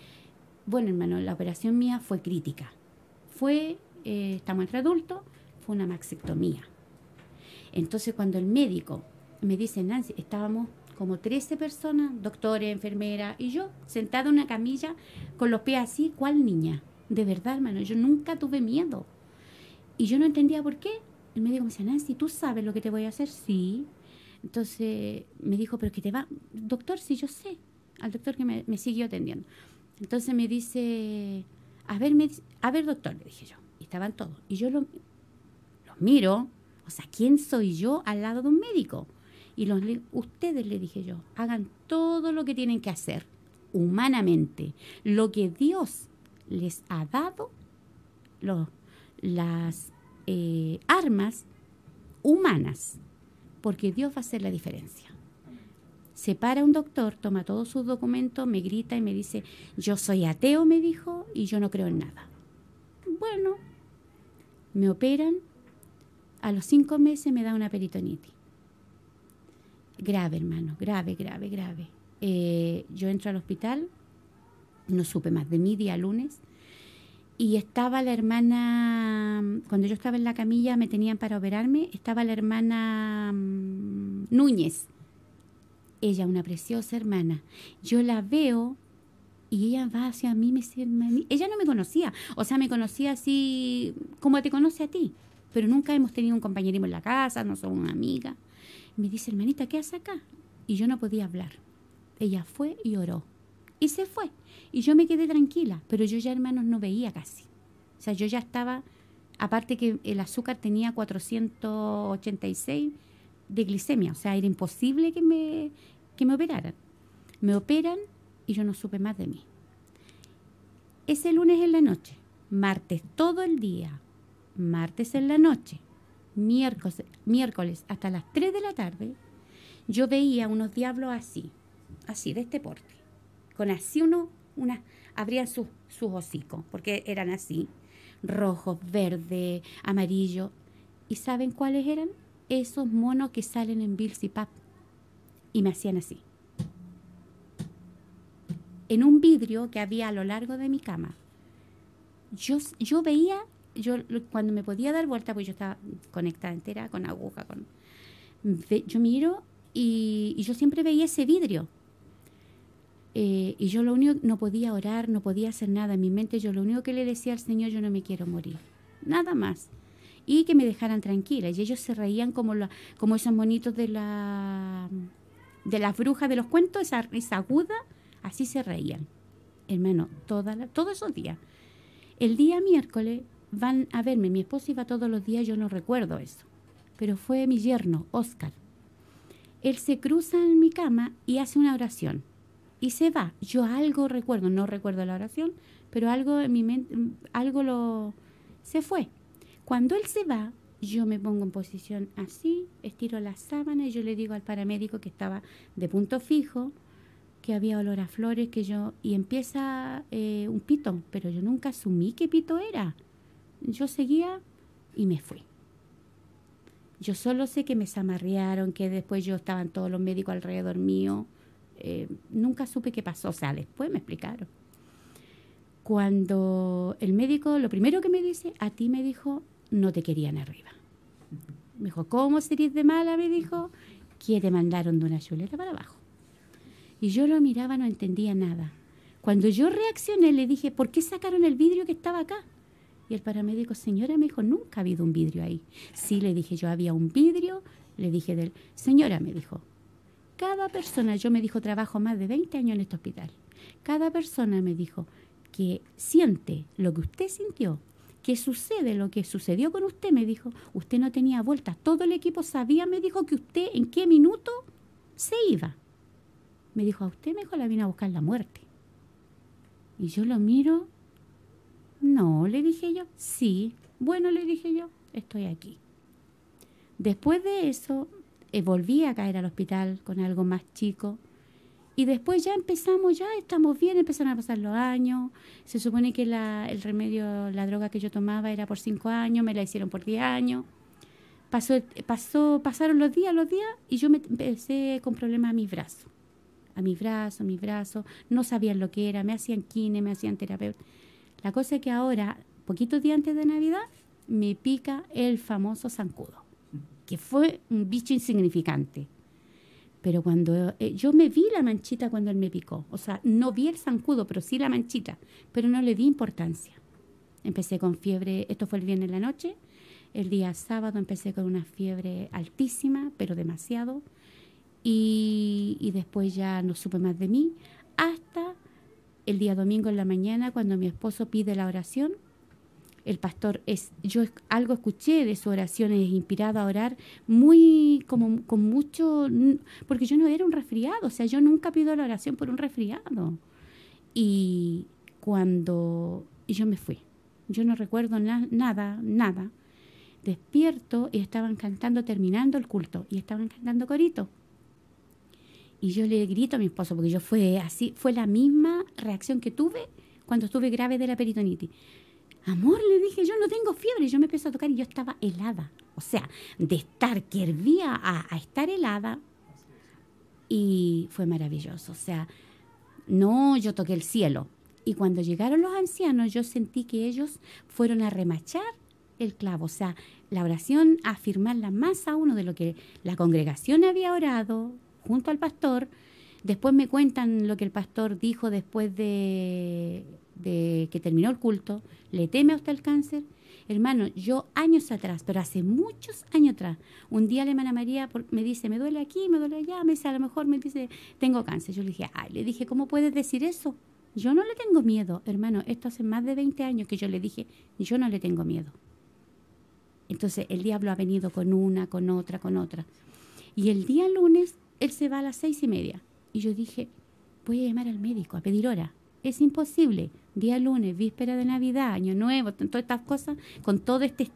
bueno hermano, la operación mía fue crítica. Fue, eh, estamos entre adultos, fue una maxectomía. Entonces cuando el médico me dice, Nancy, estábamos como 13 personas, doctores, enfermeras, y yo sentada en una camilla con los pies así, ¿cuál niña? De verdad, hermano, yo nunca tuve miedo. Y yo no entendía por qué. El médico me decía, Nancy, ¿tú sabes lo que te voy a hacer? Sí. Entonces me dijo, pero que te va, doctor, si yo sé, al doctor que me, siguió atendiendo. Entonces me dice, a ver, a ver, doctor, le dije yo. Y estaban todos. Y yo lo, miro, o sea, ¿quién soy yo al lado de un médico? Y los, ustedes, le dije yo, hagan todo lo que tienen que hacer humanamente, lo que Dios les ha dado, las eh, armas humanas, porque Dios va a hacer la diferencia. Se para un doctor, toma todos sus documentos, me grita y me dice, yo soy ateo, me dijo, y yo no creo en nada. Bueno, me operan, a los cinco meses me da una peritonitis. Grave, hermano, grave, grave, grave. Eh, yo entro al hospital, no supe más de mí, día lunes, y estaba la hermana, cuando yo estaba en la camilla, me tenían para operarme, estaba la hermana mm, Núñez. Ella, una preciosa hermana. Yo la veo y ella va hacia mí, me dice, ella no me conocía, o sea, me conocía así como te conoce a ti, pero nunca hemos tenido un compañerismo en la casa, no somos una amiga. Me dice, hermanita, ¿qué hace acá? Y yo no podía hablar. Ella fue y oró. Y se fue. Y yo me quedé tranquila, pero yo ya, hermanos, no veía casi. O sea, yo ya estaba, aparte que el azúcar tenía 486 de glicemia, o sea, era imposible que me, que me operaran. Me operan y yo no supe más de mí. Ese lunes en la noche, martes todo el día, martes en la noche, miércoles, miércoles hasta las 3 de la tarde, yo veía unos diablos así, así, de este porte, con así uno, una, abrían sus, sus hocicos, porque eran así, rojos, verde, amarillo. ¿Y saben cuáles eran? Esos monos que salen en Bills y Pap. Y me hacían así. En un vidrio que había a lo largo de mi cama. Yo, yo veía yo cuando me podía dar vuelta, pues yo estaba conectada entera con aguja, con yo miro y, yo siempre veía ese vidrio. Eh, y yo lo único, no podía orar, no podía hacer nada. En mi mente yo lo único que le decía al Señor, yo no me quiero morir. Nada más. Y que me dejaran tranquila. Y ellos se reían como, la, como esos monitos de la de las brujas de los cuentos, esa risa aguda, así se reían. Hermano, toda todos esos días. El día miércoles van a verme. Mi esposo iba todos los días, yo no recuerdo eso. Pero fue mi yerno, Oscar. Él se cruza en mi cama y hace una oración. Y se va. Yo algo recuerdo, no recuerdo la oración, pero algo en mi mente, algo lo... se fue. Cuando él se va, yo me pongo en posición así, estiro la sábana y yo le digo al paramédico que estaba de punto fijo, que había olor a flores, que yo... y empieza eh, un pito, pero yo nunca asumí qué pito era yo seguía y me fui. Yo solo sé que me zamarrearon, que después yo estaban todos los médicos alrededor mío. Eh, nunca supe qué pasó, o sea, después me explicaron. Cuando el médico, lo primero que me dice, a ti me dijo, no te querían arriba. Me dijo, ¿cómo serías de mala? Me dijo, que te mandaron de una chuleta para abajo. Y yo lo miraba, no entendía nada. Cuando yo reaccioné, le dije, ¿por qué sacaron el vidrio que estaba acá? Y el paramédico, señora, me dijo, nunca ha habido un vidrio ahí. Sí, le dije yo, había un vidrio. Le dije del, señora, me dijo, cada persona, yo me dijo, trabajo más de 20 años en este hospital. Cada persona me dijo que siente lo que usted sintió, que sucede lo que sucedió con usted, me dijo, usted no tenía vuelta. Todo el equipo sabía, me dijo, que usted en qué minuto se iba. Me dijo, a usted mejor la vino a buscar la muerte. Y yo lo miro no, le dije yo. Sí. Bueno, le dije yo, estoy aquí. Después de eso, eh, volví a caer al hospital con algo más chico Y después ya empezamos, ya estamos bien, empezaron a pasar los años. Se supone que la, el remedio, la droga que yo tomaba era por cinco años, me la hicieron por diez años. Pasó, pasó, pasaron los días, los días, y yo me empecé con problemas a mis brazos. A mis brazos, mis brazos. No sabían lo que era, me hacían kine, me hacían terapeuta. La cosa es que ahora, poquitos días antes de Navidad, me pica el famoso zancudo, que fue un bicho insignificante. Pero cuando eh, yo me vi la manchita cuando él me picó, o sea, no vi el zancudo, pero sí la manchita, pero no le di importancia. Empecé con fiebre, esto fue el viernes en la noche, el día sábado empecé con una fiebre altísima, pero demasiado, y, y después ya no supe más de mí, hasta el día domingo en la mañana cuando mi esposo pide la oración el pastor es, yo algo escuché de su oración, es inspirado a orar muy, como con mucho, porque yo no era un resfriado, o sea, yo nunca pido la oración por un resfriado. Y cuando, yo me fui, yo no recuerdo nada, nada. Despierto y estaban cantando, terminando el culto, y estaban cantando corito. Y yo le grito a mi esposo, porque yo fue así, fue la misma reacción que tuve cuando estuve grave de la peritonitis. Amor, le dije, yo no tengo fiebre. Yo me empecé a tocar y yo estaba helada. O sea, de estar que hervía a, estar helada. Y fue maravilloso. O sea, no, yo toqué el cielo. Y cuando llegaron los ancianos, yo sentí que ellos fueron a remachar el clavo. O sea, la oración, afirmarla más a uno de lo que la congregación había orado junto al pastor. Después me cuentan lo que el pastor dijo después de que terminó el culto, le teme a usted el cáncer. Hermano, yo años atrás, pero hace muchos años atrás, un día la hermana María me dice, me duele aquí, me duele allá, me dice, a lo mejor me dice, tengo cáncer. Yo le dije, ay, le dije, ¿cómo puedes decir eso? Yo no le tengo miedo, hermano, esto hace más de 20 años que yo le dije, yo no le tengo miedo. Entonces el diablo ha venido con una, con otra, con otra. Y el día lunes, él se va a las seis y media. Y yo dije, voy a llamar al médico a pedir hora. Es imposible día lunes, víspera de Navidad, Año Nuevo, todas estas cosas, con todo este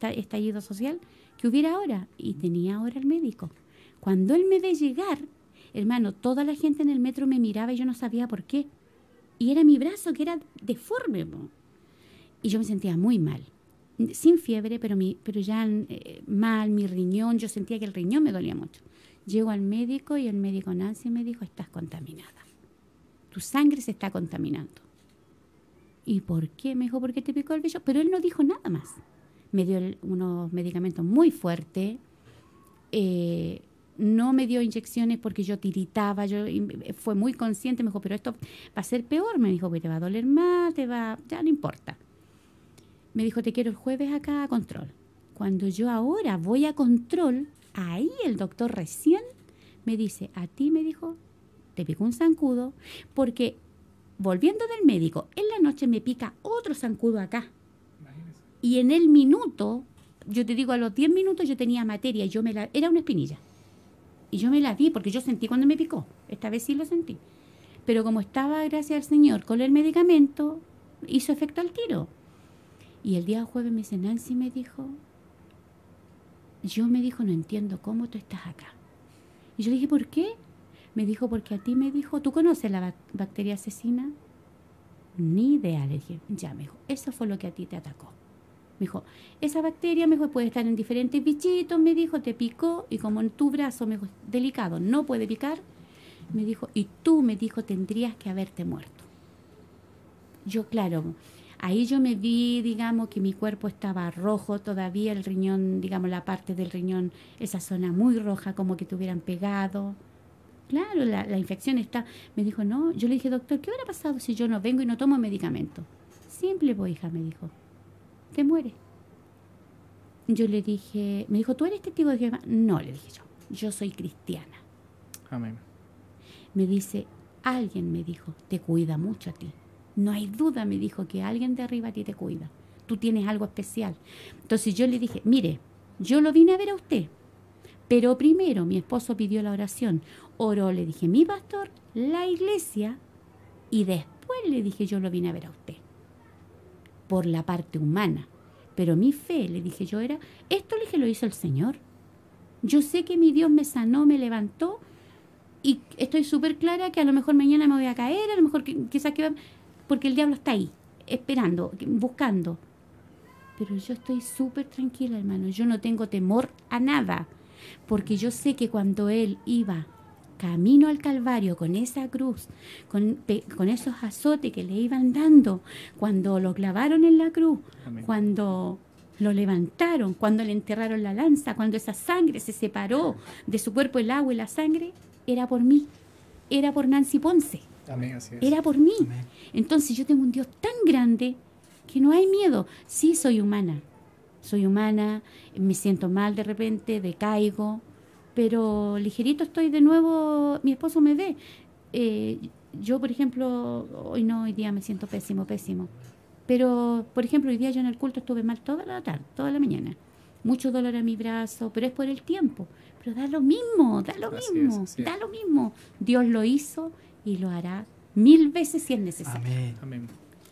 estallido social que hubiera ahora. Y tenía ahora el médico. Cuando él me ve llegar, hermano, toda la gente en el metro me miraba y yo no sabía por qué. Y era mi brazo que era deforme. Y yo me sentía muy mal. Sin fiebre, pero, mi, pero ya eh, mal, mi riñón, yo sentía que el riñón me dolía mucho. Llego al médico y el médico Nancy me dijo, estás contaminada. Tu sangre se está contaminando. ¿Y por qué? Me dijo, ¿por qué te picó el vello? Pero él no dijo nada más. Me dio unos medicamentos muy fuertes. Eh, no me dio inyecciones porque yo tiritaba, yo fue muy consciente, me dijo, pero esto va a ser peor, me dijo, que te va a doler más, te va, ya no importa. Me dijo, te quiero el jueves acá a control. Cuando yo ahora voy a control, ahí el doctor recién me dice, a ti me dijo, te picó un zancudo, porque volviendo del médico, en la noche me pica otro zancudo acá. Y en el minuto, yo te digo, a los 10 minutos yo tenía materia, y yo me la, era una espinilla. Y yo me la vi porque yo sentí cuando me picó. Esta vez sí lo sentí. Pero como estaba, gracias al Señor, con el medicamento, hizo efecto al tiro. Y el día jueves me dice, Nancy me dijo, yo me dijo, no entiendo cómo tú estás acá. Y yo dije, ¿por qué? Me dijo, porque a ti me dijo, ¿tú conoces la bacteria asesina? Ni idea, le ya, me dijo, eso fue lo que a ti te atacó. Me dijo, esa bacteria, me puede estar en diferentes bichitos, me dijo, te picó, y como en tu brazo, me dijo, delicado, no puede picar, me dijo, y tú, me dijo, tendrías que haberte muerto. Yo, claro, ahí yo me vi, digamos, que mi cuerpo estaba rojo todavía, el riñón, digamos, la parte del riñón, esa zona muy roja, como que te hubieran pegado. Claro, la, infección está. Me dijo, no. Yo le dije, doctor, ¿qué hubiera pasado si yo no vengo y no tomo medicamento? Simple, pues, hija, me dijo. Te muere. Yo le dije, me dijo, ¿tú eres testigo de Jehová? No, le dije yo. Yo soy cristiana. Amén. Me dice, alguien me dijo, te cuida mucho a ti. No hay duda, me dijo, que alguien de arriba a ti te cuida. Tú tienes algo especial. Entonces yo le dije, mire, yo lo vine a ver a usted. Pero primero mi esposo pidió la oración oró, le dije, mi pastor, la iglesia, y después le dije, yo lo vine a ver a usted, por la parte humana. Pero mi fe, le dije yo, era, esto le dije, lo hizo el Señor. Yo sé que mi Dios me sanó, me levantó, y estoy súper clara que a lo mejor mañana me voy a caer, a lo mejor quizás que porque el diablo está ahí, esperando, buscando. Pero yo estoy súper tranquila, hermano. Yo no tengo temor a nada, porque yo sé que cuando él iba camino al Calvario con esa cruz, con, esos azotes que le iban dando, cuando lo clavaron en la cruz, Amén. cuando lo levantaron, cuando le enterraron la lanza, cuando esa sangre se separó de su cuerpo el agua y la sangre, era por mí, era por Nancy Ponce, Amén, así es. era por mí. Amén. Entonces yo tengo un Dios tan grande que no hay miedo. Sí, soy humana, soy humana, me siento mal de repente, decaigo, pero ligerito estoy de nuevo, mi esposo me ve. Eh, yo, por ejemplo, hoy no, hoy día me siento pésimo, pésimo. Pero, por ejemplo, hoy día yo en el culto estuve mal toda la tarde, toda la mañana. Mucho dolor en mi brazo, pero es por el tiempo. Pero da lo mismo, da lo Así mismo, es. da lo mismo. Dios lo hizo y lo hará mil veces si es necesario. Amén. Amén.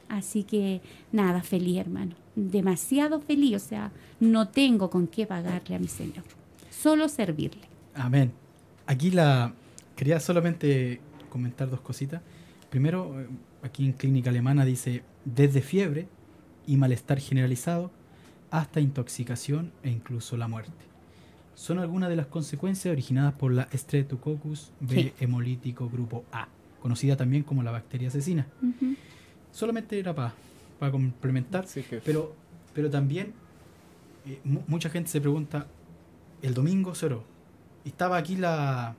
Así que nada, feliz hermano. Demasiado feliz. O sea, no tengo con qué pagarle a mi Señor. Solo servirle. Amén. Aquí la quería solamente comentar dos cositas. Primero, eh, aquí en clínica alemana dice desde fiebre y malestar generalizado hasta intoxicación e incluso la muerte. Son algunas de las consecuencias originadas por la Streptococcus B Sí. hemolítico grupo A, conocida también como la bacteria asesina. Solamente era para complementar Así que, pero, pero también eh, mu- mucha gente se pregunta, el domingo. Y estaba aquí la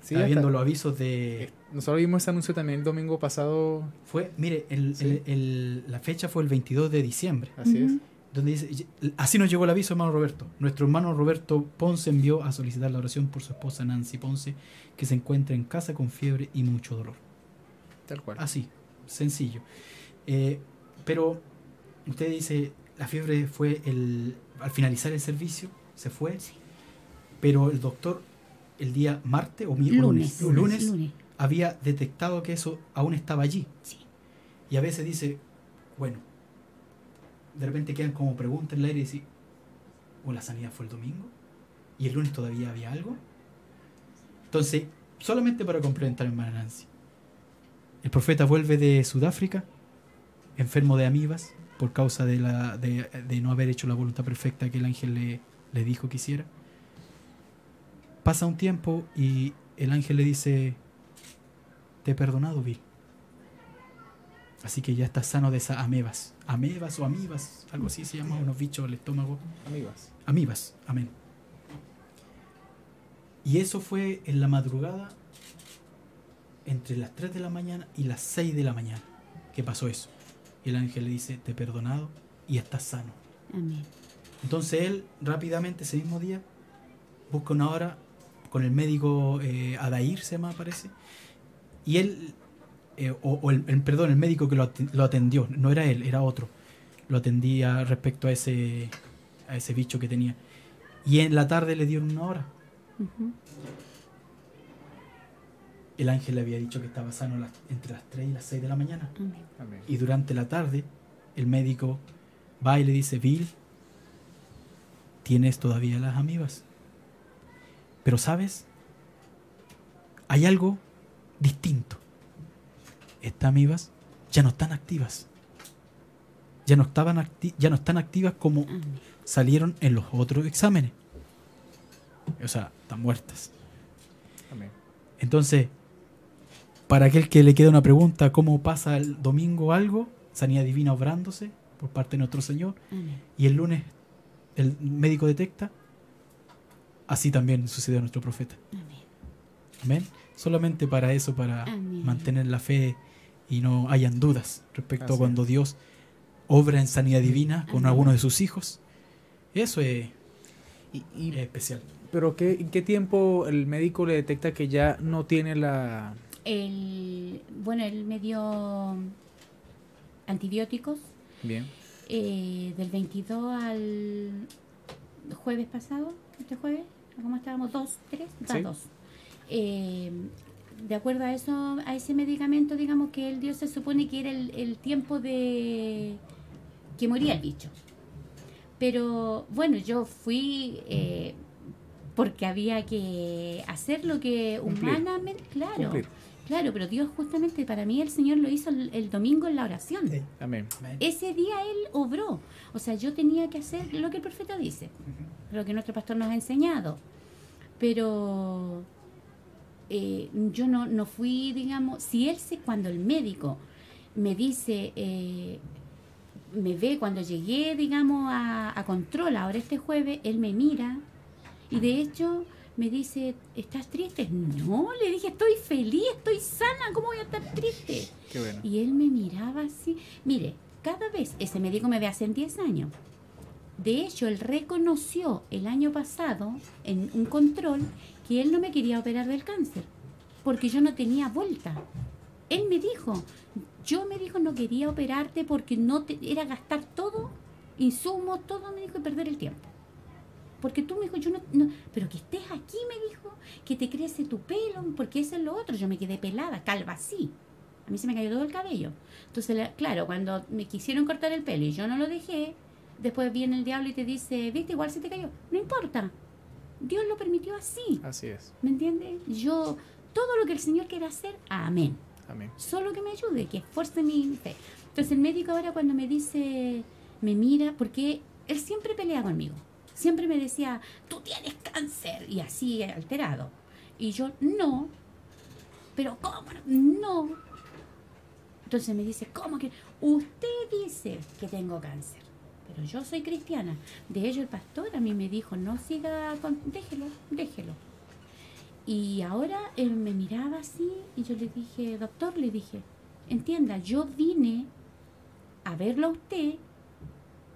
sí, estaba viendo los avisos de... eh, nosotros vimos ese anuncio también el domingo pasado. Fue, mire, el- Sí. el- el- la fecha fue el 22 de diciembre, Así es. Donde dice, "Y- así nos llegó el aviso, hermano Roberto. Nuestro hermano Roberto Ponce envió a solicitar la oración por su esposa Nancy Ponce, que se encuentra en casa con fiebre y mucho dolor. Tal cual. Así, sencillo. Eh, pero usted dice, la fiebre fue el, al finalizar el servicio, se fue, Sí. pero el doctor el día martes o mi- o Lunes. lunes, lunes Lunes. había detectado que eso aún estaba allí. Sí. Y a veces dice, bueno, de repente quedan como preguntas en el aire y dice, ¿o la sanidad fue el domingo? ¿Y el lunes todavía había algo? Entonces, solamente para complementar, hermana Nancy, el profeta vuelve de Sudáfrica, enfermo de amibas, por causa de, la, de no haber hecho la voluntad perfecta que el ángel le, le dijo que hiciera. Pasa un tiempo y el ángel le dice, te he perdonado, Bill. Así que ya estás sano de esas amebas. Amebas o amibas, algo así se llama, unos bichos del estómago. Amigas. Amibas, amén. Y eso fue en la madrugada entre las 3 de la mañana y las 6 de la mañana que pasó eso. Y el ángel le dice, te he perdonado y estás sano. Amén. Entonces él rápidamente ese mismo día busca una hora con el médico eh, Adair, se llama, parece. Y él, eh, o, o el, el- perdón, el médico que lo, aten- lo atendió, no era él, era otro. Lo atendía respecto a ese, a ese bicho que tenía. Y en la tarde le dieron una hora. El ángel le había dicho que estaba sano las- entre las 3 y las 6 de la mañana. Amén. Amén. Y durante la tarde, el médico va y le dice, Bill, tienes todavía las amibas. Pero sabes, hay algo distinto. Estas amibas ya no están activas. Ya no, estaban acti- ya no están activas como salieron en los otros exámenes. O sea, están muertas. Amén. Entonces, para aquel que le queda una pregunta, ¿cómo pasa el domingo algo? Sanidad divina obrándose por parte de nuestro Señor. Amén. Y el lunes el médico detecta. Así también sucedió a nuestro profeta. Amén. Amén. Solamente para eso, para Amén. mantener la fe y no hayan dudas respecto Así a cuando Dios obra en sanidad divina con alguno de sus hijos. Eso es, Y, y- es especial. pero qué, ¿en qué tiempo el médico le detecta que ya no tiene la... El, bueno, él me dio antibióticos Bien. eh, del 22 al jueves pasado, este jueves, ¿cómo estábamos? ¿Dos, tres? Da Sí. dos. Eh, de acuerdo a eso, a ese medicamento, digamos que el Dios se supone que era el, el tiempo de que moría el bicho. Pero bueno, yo fui, eh, porque había que hacer lo que Cumplir. humanamente, claro, Cumplir. claro, pero Dios justamente para mí el Señor lo hizo el, el domingo en la oración. Sí. Amén. Amén. Ese día Él obró, o sea, yo tenía que hacer lo que el profeta dice, lo que nuestro pastor nos ha enseñado, pero eh, yo no, no fui, digamos, si Él se, cuando el médico me dice, eh, me ve cuando llegué, digamos, a, a control, ahora este jueves, Él me mira y de hecho me dice, ¿estás triste? No, le dije, estoy feliz, estoy sana, ¿cómo voy a estar triste? Qué bueno. Y él me miraba así. Mire, cada vez ese médico me ve hace 10 años. De hecho, él reconoció el año pasado en un control que él no me quería operar del cáncer, porque yo no tenía vuelta. Él me dijo, yo me dijo no quería operarte porque no te, era gastar todo, insumos, todo, me dijo, y perder el tiempo. Porque tú me dijo, yo no, no, pero que estés aquí, me dijo, que te crece tu pelo, porque eso es lo otro. Yo me quedé pelada, calva así. A mí se me cayó todo el cabello. Entonces, la- claro, cuando me quisieron cortar el pelo y yo no lo dejé, después viene el diablo y te dice, viste, igual se te cayó. No importa. Dios lo permitió así. Así es. ¿Me entiendes? Yo, todo lo que el Señor quiera hacer, amén. Amén. Solo que me ayude, que esfuerce mi fe. Entonces el médico ahora cuando me dice, me mira, porque él siempre pelea conmigo. Siempre me decía, tú tienes cáncer. Y así alterado. Y yo, no. Pero ¿cómo? No. Entonces me dice, ¿cómo que? Usted dice que tengo cáncer. Pero yo soy cristiana. De hecho, el pastor a mí me dijo, no siga con... Déjelo, déjelo. Y ahora él me miraba así y yo le dije, doctor, le dije, entienda, yo vine a verlo a usted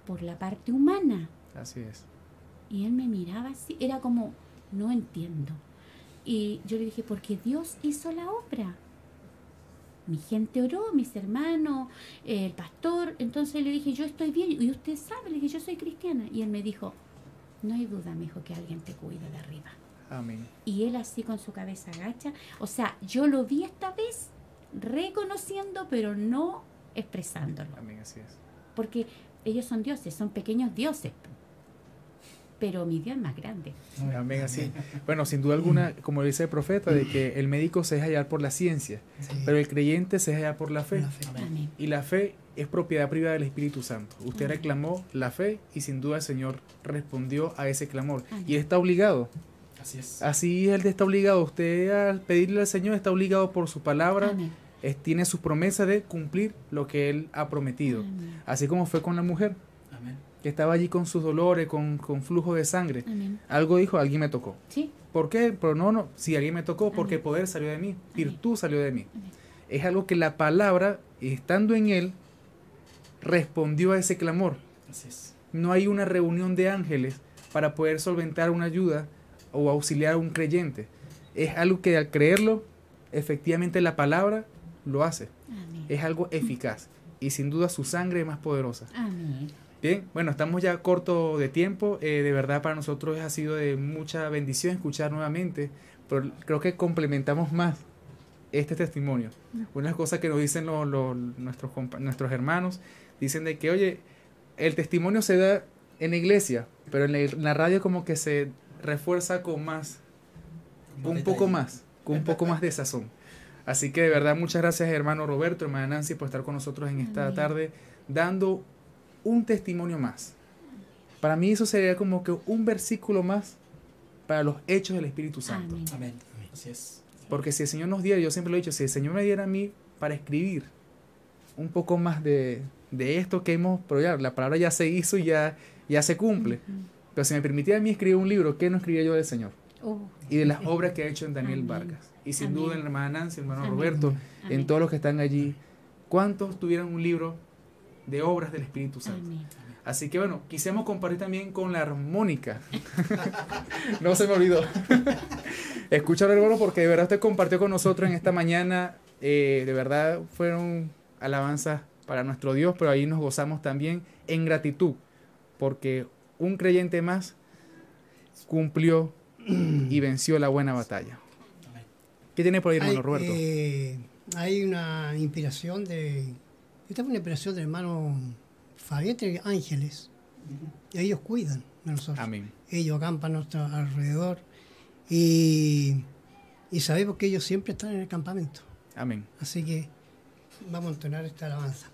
por la parte humana. Así es. Y él me miraba así, era como, no entiendo. Y yo le dije, porque Dios hizo la obra. Mi gente oró, mis hermanos, el pastor. Entonces le dije, yo estoy bien. Y usted sabe, le dije, yo soy cristiana. Y él me dijo, no hay duda, me dijo, que alguien te cuida de arriba. Amén. Y él así con su cabeza agacha. O sea, yo lo vi esta vez reconociendo, pero no expresándolo. Amén, así es. Porque ellos son dioses, son pequeños dioses. Pero mi Dios es más grande. Amén, así. Bueno, sin duda alguna, como dice el profeta, de que el médico se deja hallar por la ciencia, Sí. pero el creyente se deja hallar por la fe. La fe. Amén. Y la fe es propiedad privada del Espíritu Santo. Usted Amén. reclamó la fe y sin duda el Señor respondió a ese clamor. Amén. Y él está obligado. Así es. Así él está obligado. Usted al pedirle al Señor está obligado por su palabra. Amén. es- tiene sus promesas de cumplir lo que él ha prometido. Amén. Así como fue con la mujer. Que estaba allí con sus dolores, con, con flujo de sangre. Amén. Algo dijo, alguien me tocó. Sí. ¿Por qué? Pero no, no. Si alguien me tocó, porque Amén. poder salió de mí, virtud salió de mí. Amén. Es algo que la palabra, estando en él, respondió a ese clamor. Así es. No hay una reunión de ángeles para poder solventar una ayuda o auxiliar a un creyente. Es algo que al creerlo, efectivamente la palabra lo hace. Amén. Es algo eficaz. Y sin duda su sangre es más poderosa. Amén. Bien, bueno, estamos ya corto de tiempo. eh, de verdad para nosotros ha sido de mucha bendición escuchar nuevamente. Pero creo que complementamos más este testimonio. Una de las cosas que nos dicen los, los- nuestros, compa- nuestros hermanos, dicen de que, oye, el testimonio se da en la iglesia, pero en la, en la radio como que se refuerza con más, con un poco más, con un poco más de sazón. Así que de verdad muchas gracias hermano Roberto, hermana Nancy por estar con nosotros en esta Amén. tarde dando un testimonio más. Para mí eso sería como que un versículo más para los hechos del Espíritu Santo. Amén. Amén. Así es. Porque si el Señor nos diera, yo siempre lo he dicho, si el Señor me diera a mí para escribir un poco más de, de esto que hemos, pero ya, la palabra ya se hizo y ya, ya se cumple. Pero si me permitiera a mí escribir un libro, ¿qué no escribiría yo del Señor? Oh, Y de las obras que ha hecho en Daniel Amén. Vargas. Y sin Amén. duda en la hermana Nancy, el hermano Amén. Roberto, en todos los que están allí. ¿Cuántos tuvieron un libro de obras del Espíritu Santo? Amén. Así que bueno, quisimos compartir también con la armónica. no se me olvidó. Escúchalo, hermano, porque de verdad usted compartió con nosotros en esta mañana. eh, de verdad fueron alabanzas para nuestro Dios, pero ahí nos gozamos también en gratitud, porque un creyente más cumplió y venció la buena batalla. ¿Qué tiene por ahí, Hay, hermano Roberto? eh, hay una inspiración de. Esta es una inspiración del hermano Fabián de Ángeles. Ellos cuidan de nosotros. Amén. Ellos acampan a nuestro alrededor Y, y sabemos que ellos siempre están en el campamento. Amén. Así que vamos a entonar esta alabanza.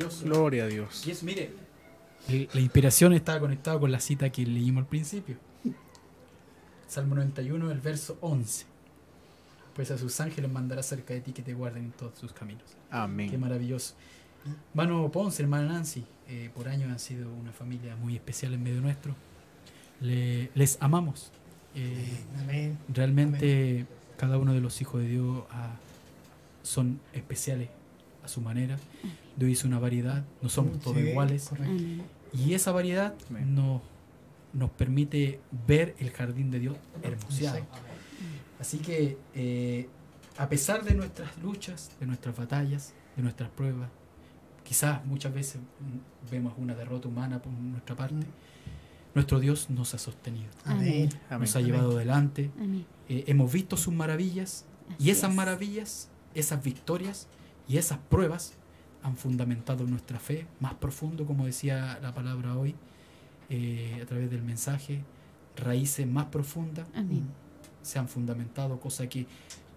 Maravilloso. Gloria a Dios. Y es, mire, la inspiración estaba conectada con la cita que leímos al principio. Salmo 91, el verso 11. Pues a sus ángeles mandará cerca de ti que te guarden en todos sus caminos. Qué Amén. maravilloso. Hermano Ponce, hermana Nancy, eh, por años han sido una familia muy especial en medio nuestro. Le- les amamos. Eh, Amén. realmente cada uno de los hijos de Dios ah, son especiales a su manera. Dios hizo una variedad, no somos todos Sí, iguales. correcto. Y esa variedad nos, nos permite ver el jardín de Dios hermoseado. Así que eh, a pesar de nuestras luchas, de nuestras batallas, de nuestras pruebas, quizás muchas veces vemos una derrota humana por nuestra parte, Mm. nuestro Dios nos ha sostenido, Amén. Amén. nos ha llevado adelante, Amén. eh, hemos visto sus maravillas y esas es. maravillas, esas victorias y esas pruebas han fundamentado nuestra fe más profundo, como decía la palabra hoy, eh, a través del mensaje, raíces más profundas Amén. se han fundamentado, cosa que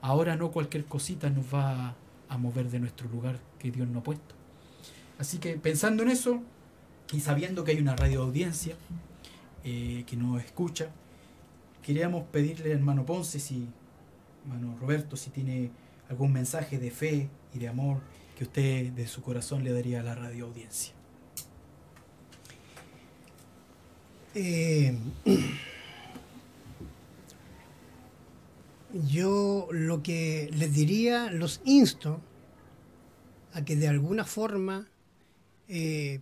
ahora no cualquier cosita nos va a mover de nuestro lugar que Dios nos ha puesto. Así que pensando en eso y sabiendo que hay una radio audiencia eh, que nos escucha, queríamos pedirle al hermano Ponce, si, hermano Roberto, si tiene algún mensaje de fe y de amor que usted de su corazón le daría a la radio audiencia. Eh, yo lo que les diría, los insto a que de alguna forma eh,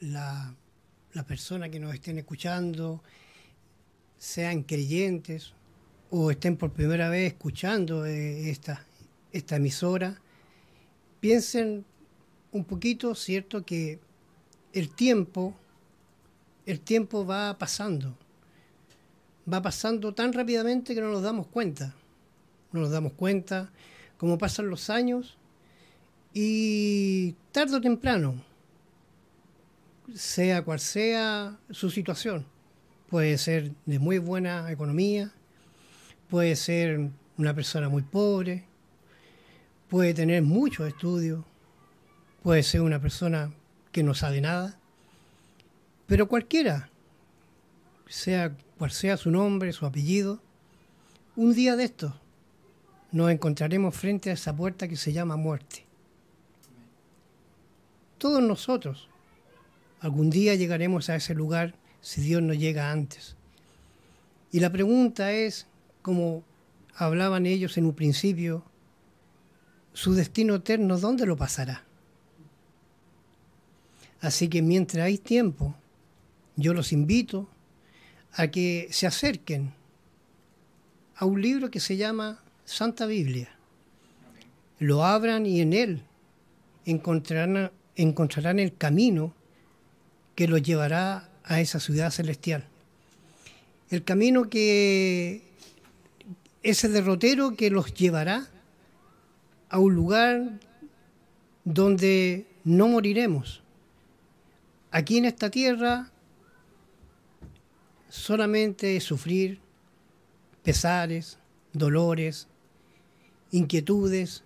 la, la persona que nos estén escuchando sean creyentes o estén por primera vez escuchando eh, esta, esta emisora, piensen un poquito, ¿cierto?, que el tiempo, el tiempo va pasando, va pasando tan rápidamente que no nos damos cuenta, no nos damos cuenta cómo pasan los años y tarde o temprano, sea cual sea su situación, puede ser de muy buena economía, puede ser una persona muy pobre, puede tener muchos estudios, puede ser una persona que no sabe nada, pero cualquiera, sea cual sea su nombre, su apellido, un día de estos nos encontraremos frente a esa puerta que se llama muerte. Todos nosotros algún día llegaremos a ese lugar si Dios no llega antes. Y la pregunta es, como hablaban ellos en un principio, su destino eterno, ¿dónde lo pasará? Así que mientras hay tiempo, yo los invito a que se acerquen a un libro que se llama Santa Biblia. Lo abran y en él encontrarán, el camino que los llevará a esa ciudad celestial. El camino que, ese derrotero que los llevará a un lugar donde no moriremos. Aquí en esta tierra solamente sufrir pesares, dolores, inquietudes.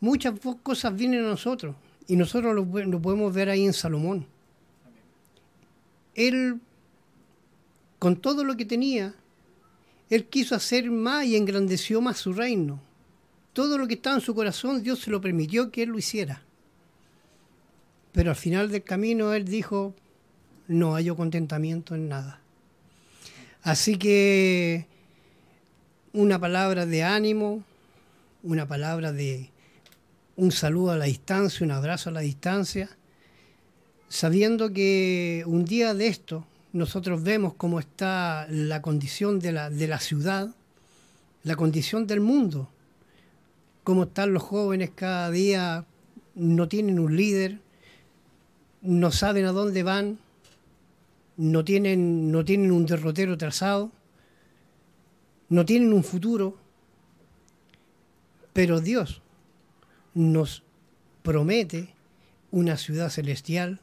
Muchas cosas vienen a nosotros y nosotros lo, podemos ver ahí en Salomón. Él, con todo lo que tenía, él quiso hacer más y engrandeció más su reino. Todo lo que estaba en su corazón, Dios se lo permitió que él lo hiciera. Pero al final del camino él dijo, no hay contentamiento en nada. Así que una palabra de ánimo, una palabra de un saludo a la distancia, un abrazo a la distancia, sabiendo que un día de esto nosotros vemos cómo está la condición de la, de la ciudad, la condición del mundo, cómo están los jóvenes cada día, no tienen un líder, no saben a dónde van, no tienen, no tienen un derrotero trazado, no tienen un futuro, pero Dios nos promete una ciudad celestial,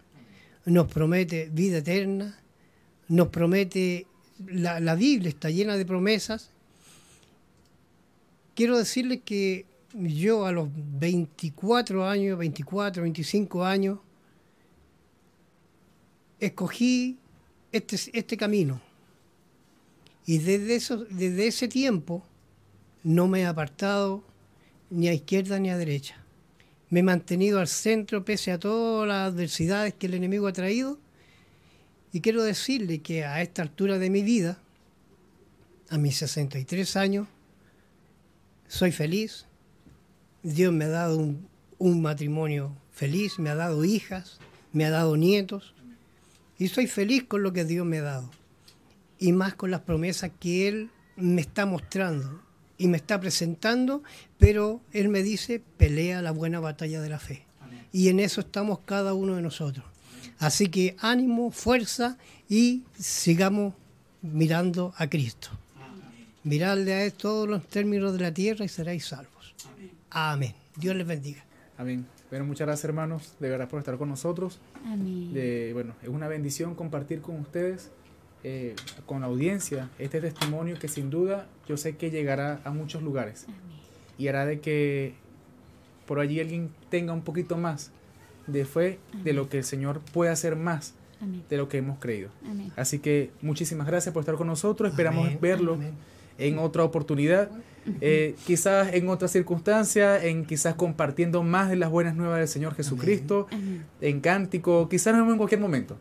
nos promete vida eterna, nos promete, la, la Biblia está llena de promesas. Quiero decirles que yo a los 24 años, 24, 25 años, escogí este, este camino. Y desde, eso, desde ese tiempo no me he apartado ni a izquierda ni a derecha. Me he mantenido al centro pese a todas las adversidades que el enemigo ha traído y quiero decirle que a esta altura de mi vida, a mis 63 años, soy feliz. Dios me ha dado un, matrimonio feliz, me ha dado hijas, me ha dado nietos. Y soy feliz con lo que Dios me ha dado. Y más con las promesas que Él me está mostrando y me está presentando, pero Él me dice, pelea la buena batalla de la fe. Y en eso estamos cada uno de nosotros. Así que ánimo, fuerza y sigamos mirando a Cristo. Miradle a él todos los términos de la tierra y seréis salvos. Amén. Dios les bendiga. Amén. Bueno, muchas gracias hermanos, de verdad por estar con nosotros. Amén. De, bueno, es una bendición compartir con ustedes eh, con la audiencia este testimonio que sin duda yo sé que llegará a muchos lugares Amén. y hará de que por allí alguien tenga un poquito más de fe de lo que el Señor puede hacer más Amén. de lo que hemos creído. Amén. Así que muchísimas gracias por estar con nosotros. Esperamos Amén, verlo amén. en otra oportunidad, eh, quizás en otra circunstancia, en quizás compartiendo más de las buenas nuevas del Señor Jesucristo, Amén. en cántico, quizás nos vemos en cualquier momento,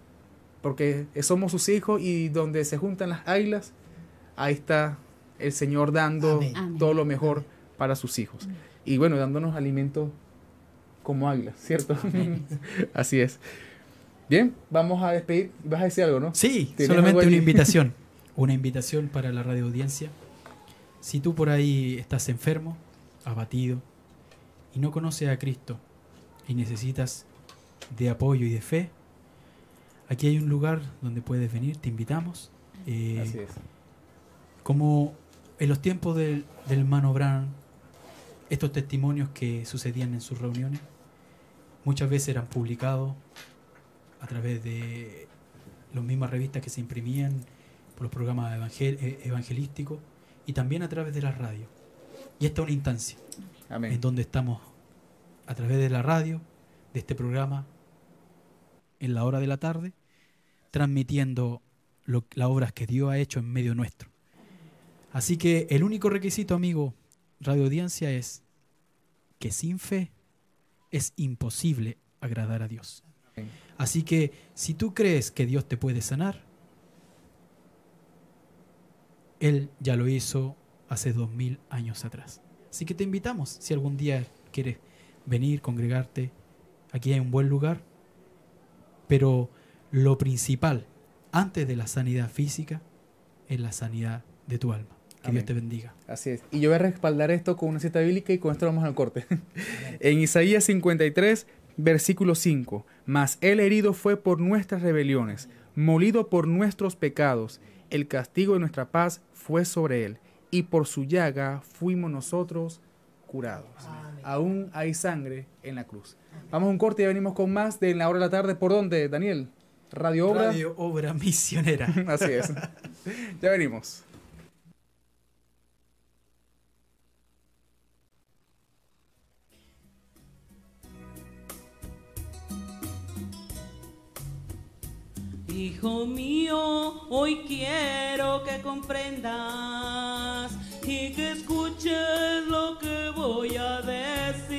porque somos sus hijos y donde se juntan las águilas, ahí está el Señor dando Amén. Todo lo mejor para sus hijos. Y bueno, dándonos alimento como águilas, ¿cierto? Así es. Bien, vamos a despedir. ¿Vas a decir algo, no? Sí, ¿Tienes solamente una invitación. Una invitación para la radio audiencia. Si tú por ahí estás enfermo, abatido, y no conoces a Cristo y necesitas de apoyo y de fe, aquí hay un lugar donde puedes venir, te invitamos. Eh, Así es. como en los tiempos del, del hermano Brown, estos testimonios que sucedían en sus reuniones, muchas veces eran publicados a través de las mismas revistas que se imprimían por los programas evangel- eh, evangelísticos y también a través de la radio. Y esta es una instancia Amén. en donde estamos a través de la radio, de este programa, en la hora de la tarde, transmitiendo lo- las obras que Dios ha hecho en medio nuestro. Así que el único requisito, amigo, radio audiencia, es que sin fe es imposible agradar a Dios. Así que si tú crees que Dios te puede sanar, Él ya lo hizo hace dos mil años atrás. Así que te invitamos, si algún día quieres venir, congregarte, aquí hay un buen lugar, pero lo principal, antes de la sanidad física, es la sanidad de tu alma. Que Amén. Dios te bendiga. Así es. Y yo voy a respaldar esto con una cita bíblica y con esto vamos al corte. en Isaías 53, versículo 5. Mas el herido fue por nuestras rebeliones, molido por nuestros pecados. El castigo de nuestra paz fue sobre él, y por su llaga fuimos nosotros curados. Aún hay sangre en la cruz. Vamos a un corte y ya venimos con más de En la hora de la tarde. ¿Por dónde, Daniel? Radio Obra. Radio Obra Misionera. Así es. ya venimos. Hijo mío, hoy quiero que comprendas y que escuches lo que voy a decir.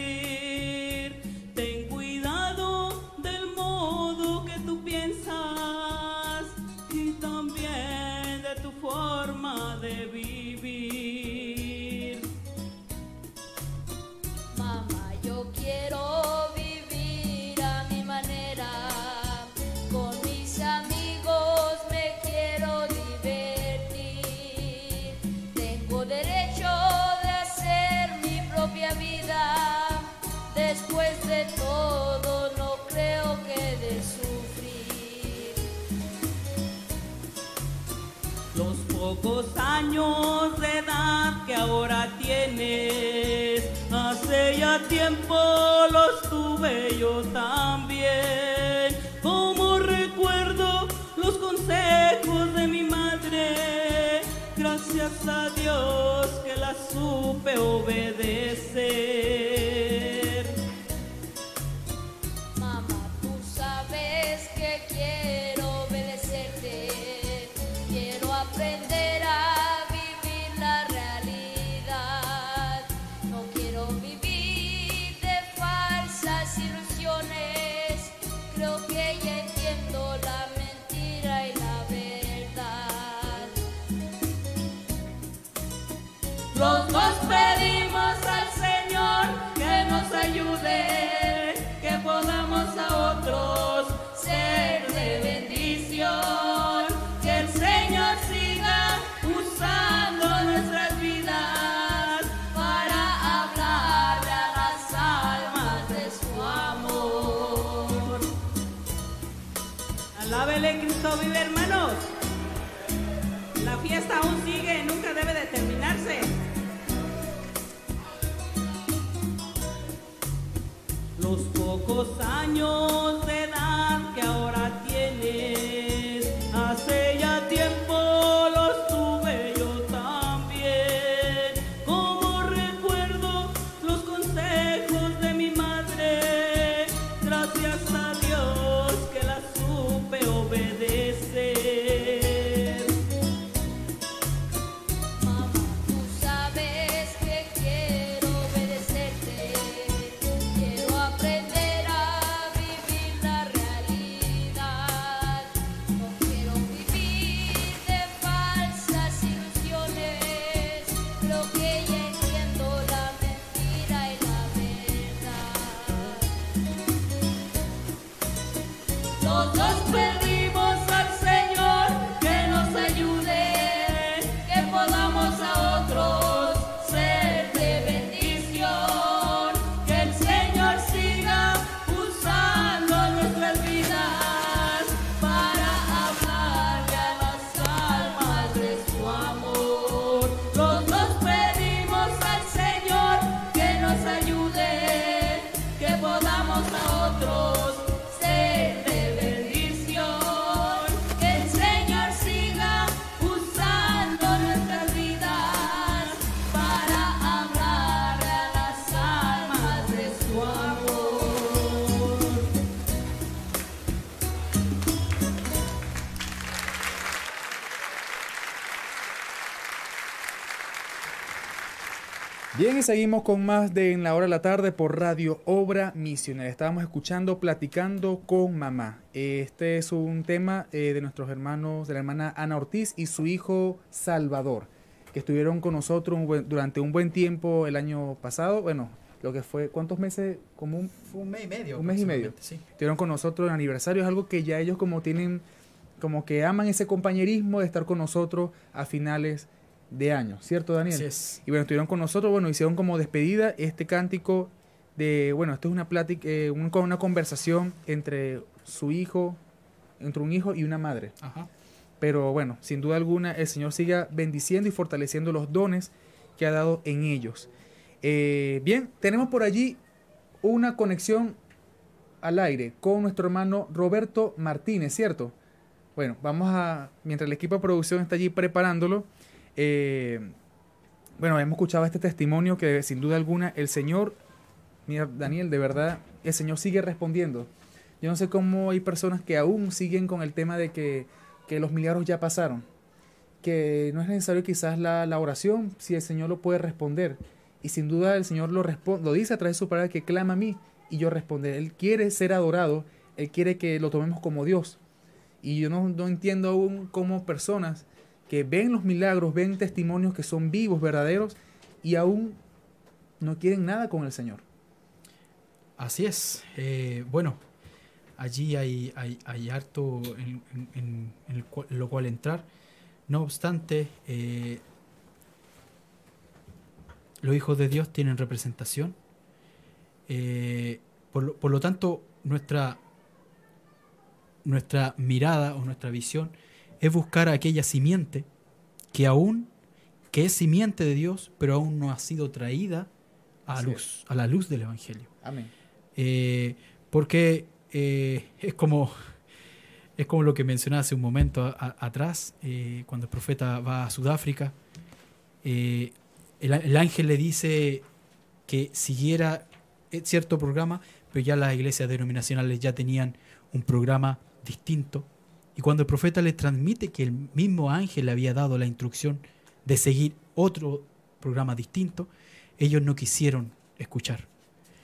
Ten cuidado del modo que tú piensas y también de tu forma de vivir. Pocos años de edad que ahora tienes, hace ya tiempo los tuve yo también. Como recuerdo los consejos de mi madre, gracias a Dios que la supe obedecer. Seguimos con más de En la Hora de la Tarde por Radio Obra Misionera. Estábamos escuchando Platicando con Mamá. Este es un tema eh, de nuestros hermanos, de la hermana Ana Ortiz y su hijo Salvador, que estuvieron con nosotros un buen- durante un buen tiempo el año pasado. Bueno, lo que fue, ¿cuántos meses? Como un, Fue un mes y medio. Un mes y medio. Sí. estuvieron con nosotros en aniversario. Es algo que ya ellos como tienen, como que aman ese compañerismo de estar con nosotros a finales de año. ¿Cierto, Daniel? Así es. Y bueno, estuvieron con nosotros, bueno, hicieron como despedida este cántico de, bueno, esto es una plática, eh, un- una conversación entre su hijo, entre un hijo y una madre. Ajá. Pero bueno, sin duda alguna, el Señor siga bendiciendo y fortaleciendo los dones que ha dado en ellos. Eh, bien, tenemos por allí una conexión al aire con nuestro hermano Roberto Martínez, ¿cierto? Bueno, vamos a, mientras el equipo de producción está allí preparándolo, eh, bueno, hemos escuchado este testimonio que sin duda alguna el Señor, mira Daniel, de verdad, el Señor sigue respondiendo. Yo no sé cómo hay personas que aún siguen con el tema de que, que los milagros ya pasaron, que no es necesario quizás la, la oración si el Señor lo puede responder. Y sin duda el Señor lo, lo dice a través de su palabra que clama a mí y yo responderé. Él quiere ser adorado, Él quiere que lo tomemos como Dios. Y yo no, no entiendo aún cómo personas que ven los milagros, ven testimonios que son vivos, verdaderos, y aún no quieren nada con el Señor. Así es. Eh, bueno, allí hay, hay, hay harto en, lo cual entrar. No obstante, eh, los hijos de Dios tienen representación. Eh, por, por lo tanto, nuestra, nuestra mirada o nuestra visión es buscar aquella simiente que aún, que es simiente de Dios, pero aún no ha sido traída a, Así luz, a la luz del Evangelio. Amén. Eh, porque eh, es como es como lo que mencionaba hace un momento a- a- atrás, eh, cuando el profeta va a Sudáfrica, el, ángel le dice que siguiera cierto programa, pero ya las iglesias denominacionales ya tenían un programa distinto. Y cuando el profeta le transmite que el mismo ángel le había dado la instrucción de seguir otro programa distinto, ellos no quisieron escuchar.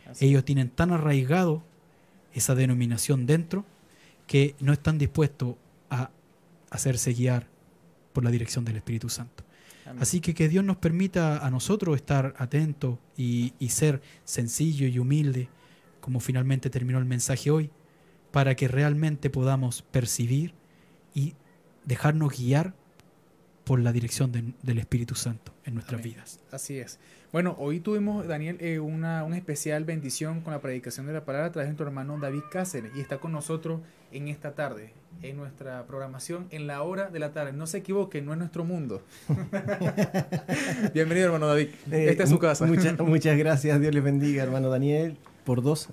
Así. Ellos tienen tan arraigado esa denominación dentro que no están dispuestos a hacerse guiar por la dirección del Espíritu Santo. Amén. Así que que Dios nos permita a nosotros estar atentos y, y ser sencillo y humilde, como finalmente terminó el mensaje hoy, para que realmente podamos percibir y dejarnos guiar por la dirección de- del Espíritu Santo en nuestras Amén. vidas. Así es. Bueno, hoy tuvimos, Daniel, eh, una, una especial bendición con la predicación de la palabra a través de tu hermano David Cáceres y está con nosotros en esta tarde, en nuestra programación, en la hora de la tarde. No se equivoquen, no es nuestro mundo. Bienvenido, hermano David. Eh, Esta es su casa. muchas- muchas gracias, Dios les bendiga, hermano Daniel, por dos.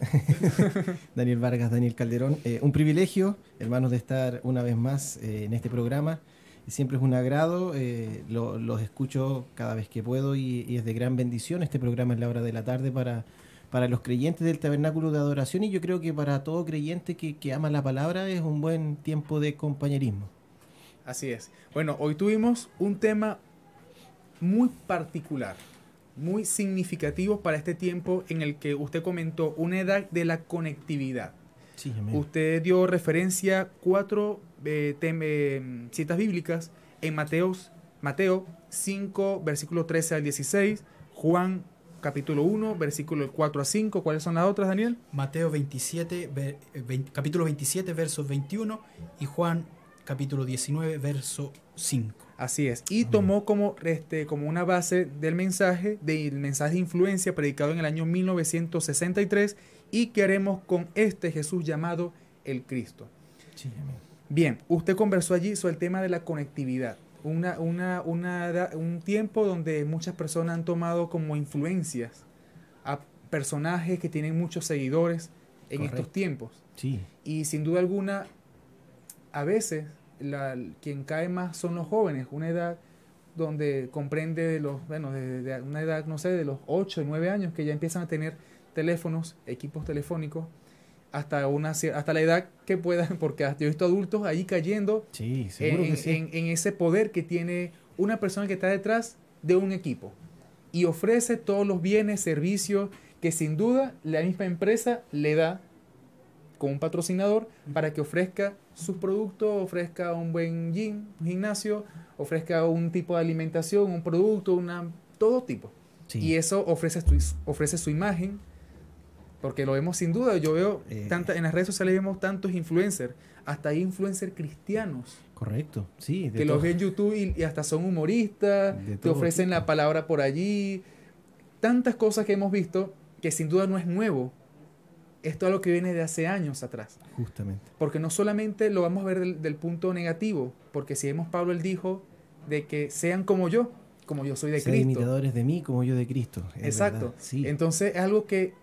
Daniel Vargas, Daniel Calderón. Eh, un privilegio, hermanos, de estar una vez más eh, en este programa. Siempre es un agrado, eh, lo- los escucho cada vez que puedo y, es de gran bendición. Este programa es la hora de la tarde para, para los creyentes del tabernáculo de adoración y yo creo que para todo creyente que ama la palabra es un buen tiempo de compañerismo. Así es. Bueno, hoy tuvimos un tema muy particular, muy significativo para este tiempo en el que usted comentó una edad de la conectividad. Sí. Usted dio referencia a cuatro eh, eh, citas bíblicas en Mateos, Mateo 5, versículo 13 al 16, Juan capítulo 1, versículo 4 a 5. ¿Cuáles son las otras, Daniel? Mateo 27, ve- eh, capítulo 27, versos 21 y Juan capítulo 19, verso 5. Así es. Y tomó como, este, como una base del mensaje, del mensaje de influencia predicado en el año 1963 y que haremos con este Jesús llamado el Cristo. Sí. Bien, usted conversó allí sobre el tema de la conectividad. Una, una, una un tiempo donde muchas personas han tomado como influencias a personajes que tienen muchos seguidores en estos tiempos. Sí, Y sin duda alguna, a veces la- quien cae más son los jóvenes, una edad donde comprende de los, bueno, de, de una edad, no sé, de los 8 o 9 años que ya empiezan a tener teléfonos, equipos telefónicos, hasta, una, hasta la edad que puedan, porque hasta yo he visto adultos ahí cayendo sí, en, sí. en- en ese poder que tiene una persona que está detrás de un equipo y ofrece todos los bienes, servicios que sin duda la misma empresa le da con un patrocinador para que ofrezca sus productos, ofrezca un buen gym, un gimnasio, ofrezca un tipo de alimentación, un producto, una todo tipo. Sí. Y eso ofrece su, ofrece su imagen, porque lo vemos sin duda. Yo veo Eh. tanta, en las redes sociales vemos tantos influencers, hasta hay influencers cristianos Correcto, sí. de que los ven en YouTube y, y hasta son humoristas, te ofrecen tipo. la palabra por allí. Tantas cosas que hemos visto que sin duda no es nuevo. Esto es algo que viene de hace años atrás. Justamente. Porque no solamente lo vamos a ver del, del punto negativo, porque si vemos Pablo, él dijo de que sean como yo, como yo soy de Ser Cristo. imitadores de mí como yo de Cristo. Exacto. Sí. Entonces es algo que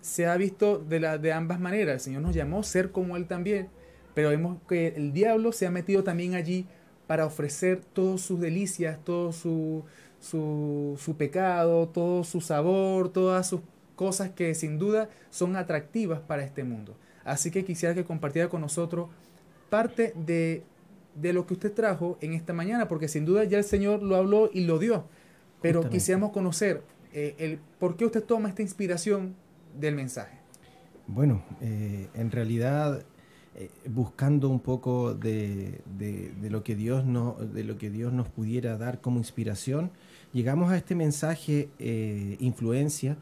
se ha visto de, la, de ambas maneras. El Señor nos llamó a ser como Él también, pero vemos que el diablo se ha metido también allí para ofrecer todas sus delicias, todo su, su, su pecado, todo su sabor, todas sus cosas que sin duda son atractivas para este mundo. Así que quisiera que compartiera con nosotros parte de, de lo que usted trajo en esta mañana, porque sin duda ya el Señor lo habló y lo dio. Pero Justamente. quisiéramos conocer eh, el por qué usted toma esta inspiración del mensaje. Bueno, eh, en realidad eh, buscando un poco de, de- de lo que Dios no, de lo que Dios nos pudiera dar como inspiración, llegamos a este mensaje influencia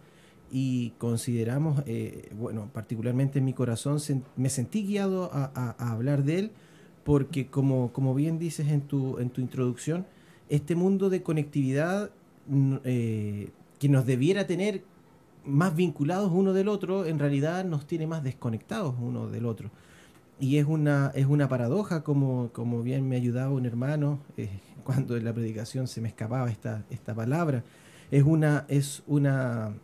y consideramos, eh, bueno, particularmente en mi corazón sen- me sentí guiado a, a- a hablar de él porque como, como bien dices en tu, en tu introducción, este mundo de conectividad eh, que nos debiera tener más vinculados uno del otro, en realidad nos tiene más desconectados uno del otro. Y es una, es una paradoja, como, como bien me ayudaba un hermano eh, cuando en la predicación se me escapaba esta, esta palabra. Es una, es una,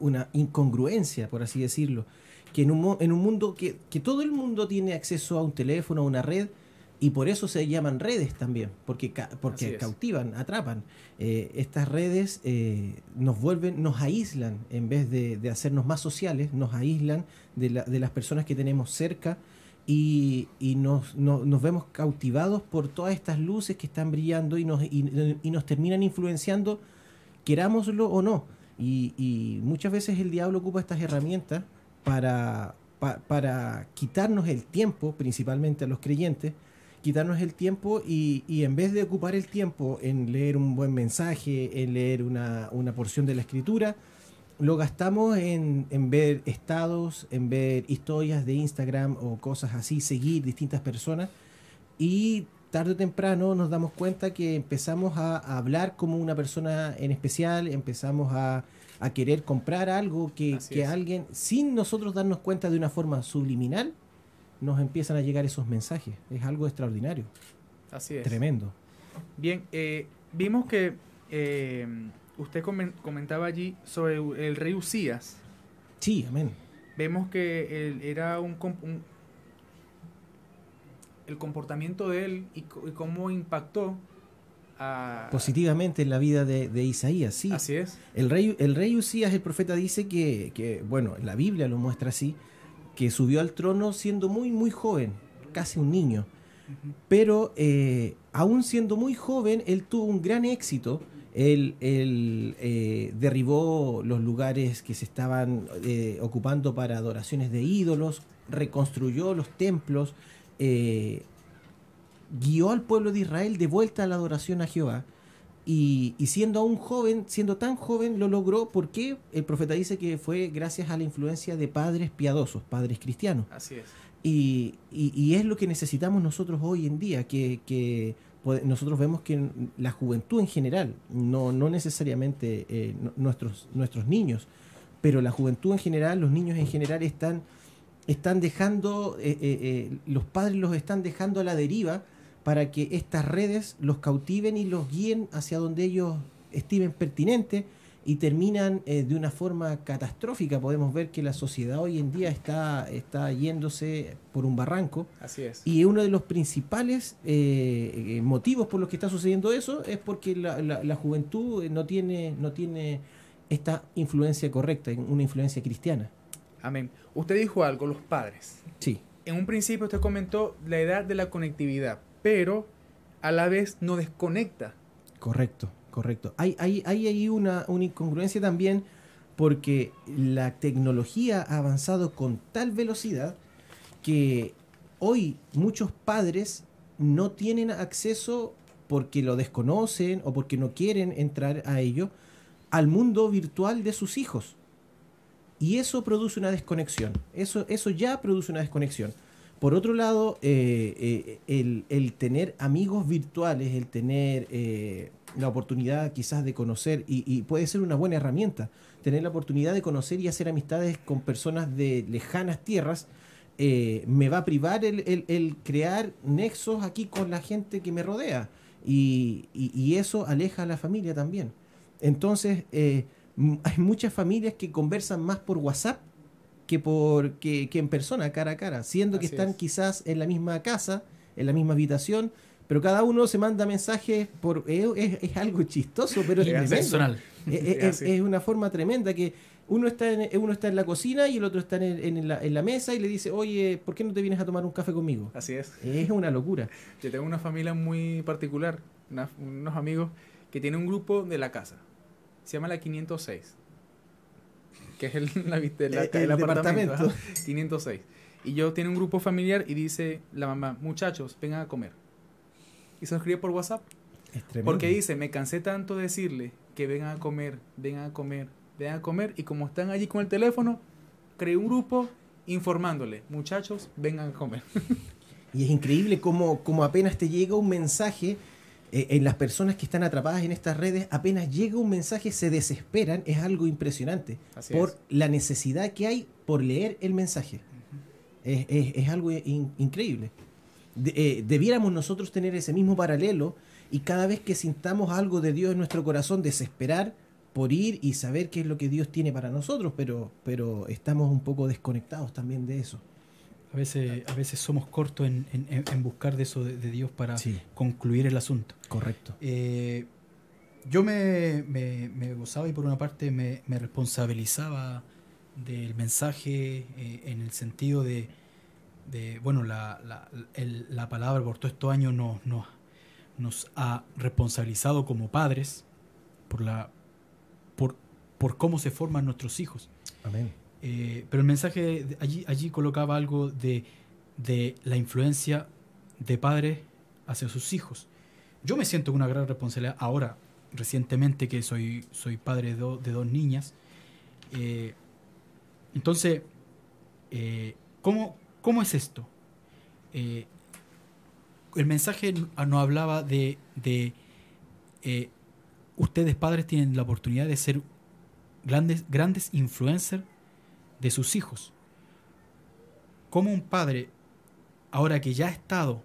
una incongruencia, por así decirlo, que en un, en un mundo que, que todo el mundo tiene acceso a un teléfono, a una red, y por eso se llaman redes también, porque, ca- porque cautivan, atrapan. Eh, estas redes eh, nos vuelven, nos aíslan, en vez de, de hacernos más sociales, nos aíslan de, la- de las personas que tenemos cerca y, y nos, no- nos vemos cautivados por todas estas luces que están brillando y nos, y, y nos terminan influenciando, querámoslo o no. Y, muchas veces el diablo ocupa estas herramientas para, pa- para quitarnos el tiempo, principalmente a los creyentes, quitarnos el tiempo y, y en vez de ocupar el tiempo en leer un buen mensaje, en leer una, una porción de la escritura, lo gastamos en, en ver estados, en ver historias de Instagram o cosas así, seguir distintas personas y tarde o temprano nos damos cuenta que empezamos a, a hablar como una persona en especial, empezamos a, a querer comprar algo que, que alguien, sin nosotros darnos cuenta de una forma subliminal, nos empiezan a llegar esos mensajes. Es algo extraordinario, Así es. tremendo. Bien, eh, vimos que eh, usted comen- comentaba allí sobre el rey Usías. Sí, amén. Vemos que él era un, un- el comportamiento de él y, cómo impactó a Positivamente en la vida de, de Isaías, sí. Así es. El rey, el rey Usías, el profeta, dice que, que, bueno, la Biblia lo muestra así, que subió al trono siendo muy, muy joven, casi un niño. Pero eh, aún siendo muy joven, él tuvo un gran éxito. Él, él, eh, derribó los lugares que se estaban eh, ocupando para adoraciones de ídolos, reconstruyó los templos, eh, guió al pueblo de Israel de vuelta a la adoración a Jehová. y, y siendo aún joven, siendo tan joven, lo logró porque el profeta dice que fue gracias a la influencia de padres piadosos, padres cristianos. Así es. Y, y- y es lo que necesitamos nosotros hoy en día, que, que nosotros vemos que la juventud en general, no, no necesariamente eh, nu- nuestros, nuestros niños, pero la juventud en general, los niños en general están, están dejando, eh, eh, eh, los padres los están dejando a la deriva para que estas redes los cautiven y los guíen hacia donde ellos estimen pertinente y terminan eh, de una forma catastrófica. Podemos ver que la sociedad hoy en día está, está yéndose por un barranco Así es. y uno de los principales eh, motivos por los que está sucediendo eso es porque la, la- la juventud no tiene, no tiene esta influencia correcta, una influencia cristiana. Amén. Usted dijo algo, los padres. Sí, En un principio usted comentó la edad de la conectividad, pero a la vez no desconecta. correcto, correcto. Hay, hay, hay ahí una, una incongruencia también porque la tecnología ha avanzado con tal velocidad que hoy muchos padres no tienen acceso porque lo desconocen o porque no quieren entrar a ello al mundo virtual de sus hijos. Y eso produce una desconexión. Eso, eso ya produce una desconexión. Por otro lado, eh, eh, el, el tener amigos virtuales, el tener eh, la oportunidad quizás de conocer, y, puede ser una buena herramienta, tener la oportunidad de conocer y hacer amistades con personas de lejanas tierras, me va a privar el, el- crear nexos aquí con la gente que me rodea. Y, y- eso aleja a la familia también. Entonces, hay muchas familias que conversan más por WhatsApp que, por, que, que en persona, cara a cara, siendo que están es. quizás en la misma casa, en la misma habitación, pero cada uno se manda mensajes por... Es, es- es algo chistoso, pero es. Personal. Es, una forma tremenda que uno está en, uno está en la cocina y el otro está en, en la, en la mesa y le dice, oye, ¿por qué no te vienes a tomar un café conmigo? Así es. Es una locura. Yo tengo una familia muy particular, una- unos amigos que tienen un grupo de la casa. Se llama la 506. Que es el, la, viste, la- el el apartamento. departamento. ajá, 506. Y yo tiene un grupo familiar y dice la mamá, muchachos, vengan a comer. Y se escribe por WhatsApp. Es. Porque dice, me cansé tanto de decirle que vengan a comer, vengan a comer, vengan a comer. Y como están allí con el teléfono, creé un grupo informándole, muchachos, vengan a comer. Y es increíble cómo, cómo apenas te llega un mensaje, en las personas que están atrapadas en estas redes, apenas llega un mensaje, se desesperan, es algo impresionante. Así por es. la necesidad que hay por leer el mensaje. es, es- es algo in- increíble. De- eh, debiéramos nosotros tener ese mismo paralelo y cada vez que sintamos algo de Dios en nuestro corazón, desesperar por ir y saber qué es lo que Dios tiene para nosotros, pero, pero estamos un poco desconectados también de eso. A veces, a veces somos cortos en, en- buscar de eso de, de Dios para Sí. concluir el asunto. Correcto. Eh, yo me, me- me gozaba y por una parte me, me responsabilizaba del mensaje eh, en el sentido de, de, bueno, la, la, el- la palabra por todos estos años nos, nos, nos ha responsabilizado como padres por, la, por, por cómo se forman nuestros hijos. Amén. Eh, pero el mensaje allí, allí colocaba algo de, la influencia de padres hacia sus hijos. Yo me siento con una gran responsabilidad ahora, recientemente que soy, padre de, do- de dos niñas. Eh, entonces, eh, ¿cómo, ¿cómo es esto? El mensaje nos hablaba de, de ustedes padres tienen la oportunidad de ser grandes, grandes influencers de sus hijos. Como un padre, ahora que ya ha estado,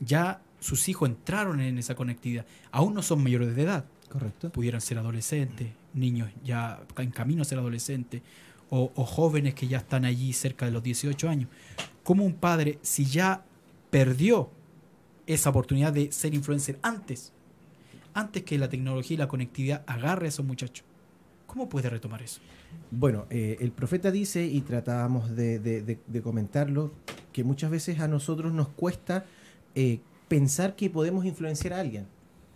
ya sus hijos entraron en esa conectividad, aún no son mayores de edad, Correcto. pudieran ser adolescentes, niños ya en camino a ser adolescentes, o, o jóvenes que ya están allí cerca de los 18 años. Como un padre, si ya perdió esa oportunidad de ser influencer antes, antes que la tecnología y la conectividad agarre a esos muchachos, ¿cómo puede retomar eso? Bueno, eh, el profeta dice, y tratábamos de, comentarlo, que muchas veces a nosotros nos cuesta eh, pensar que podemos influenciar a alguien.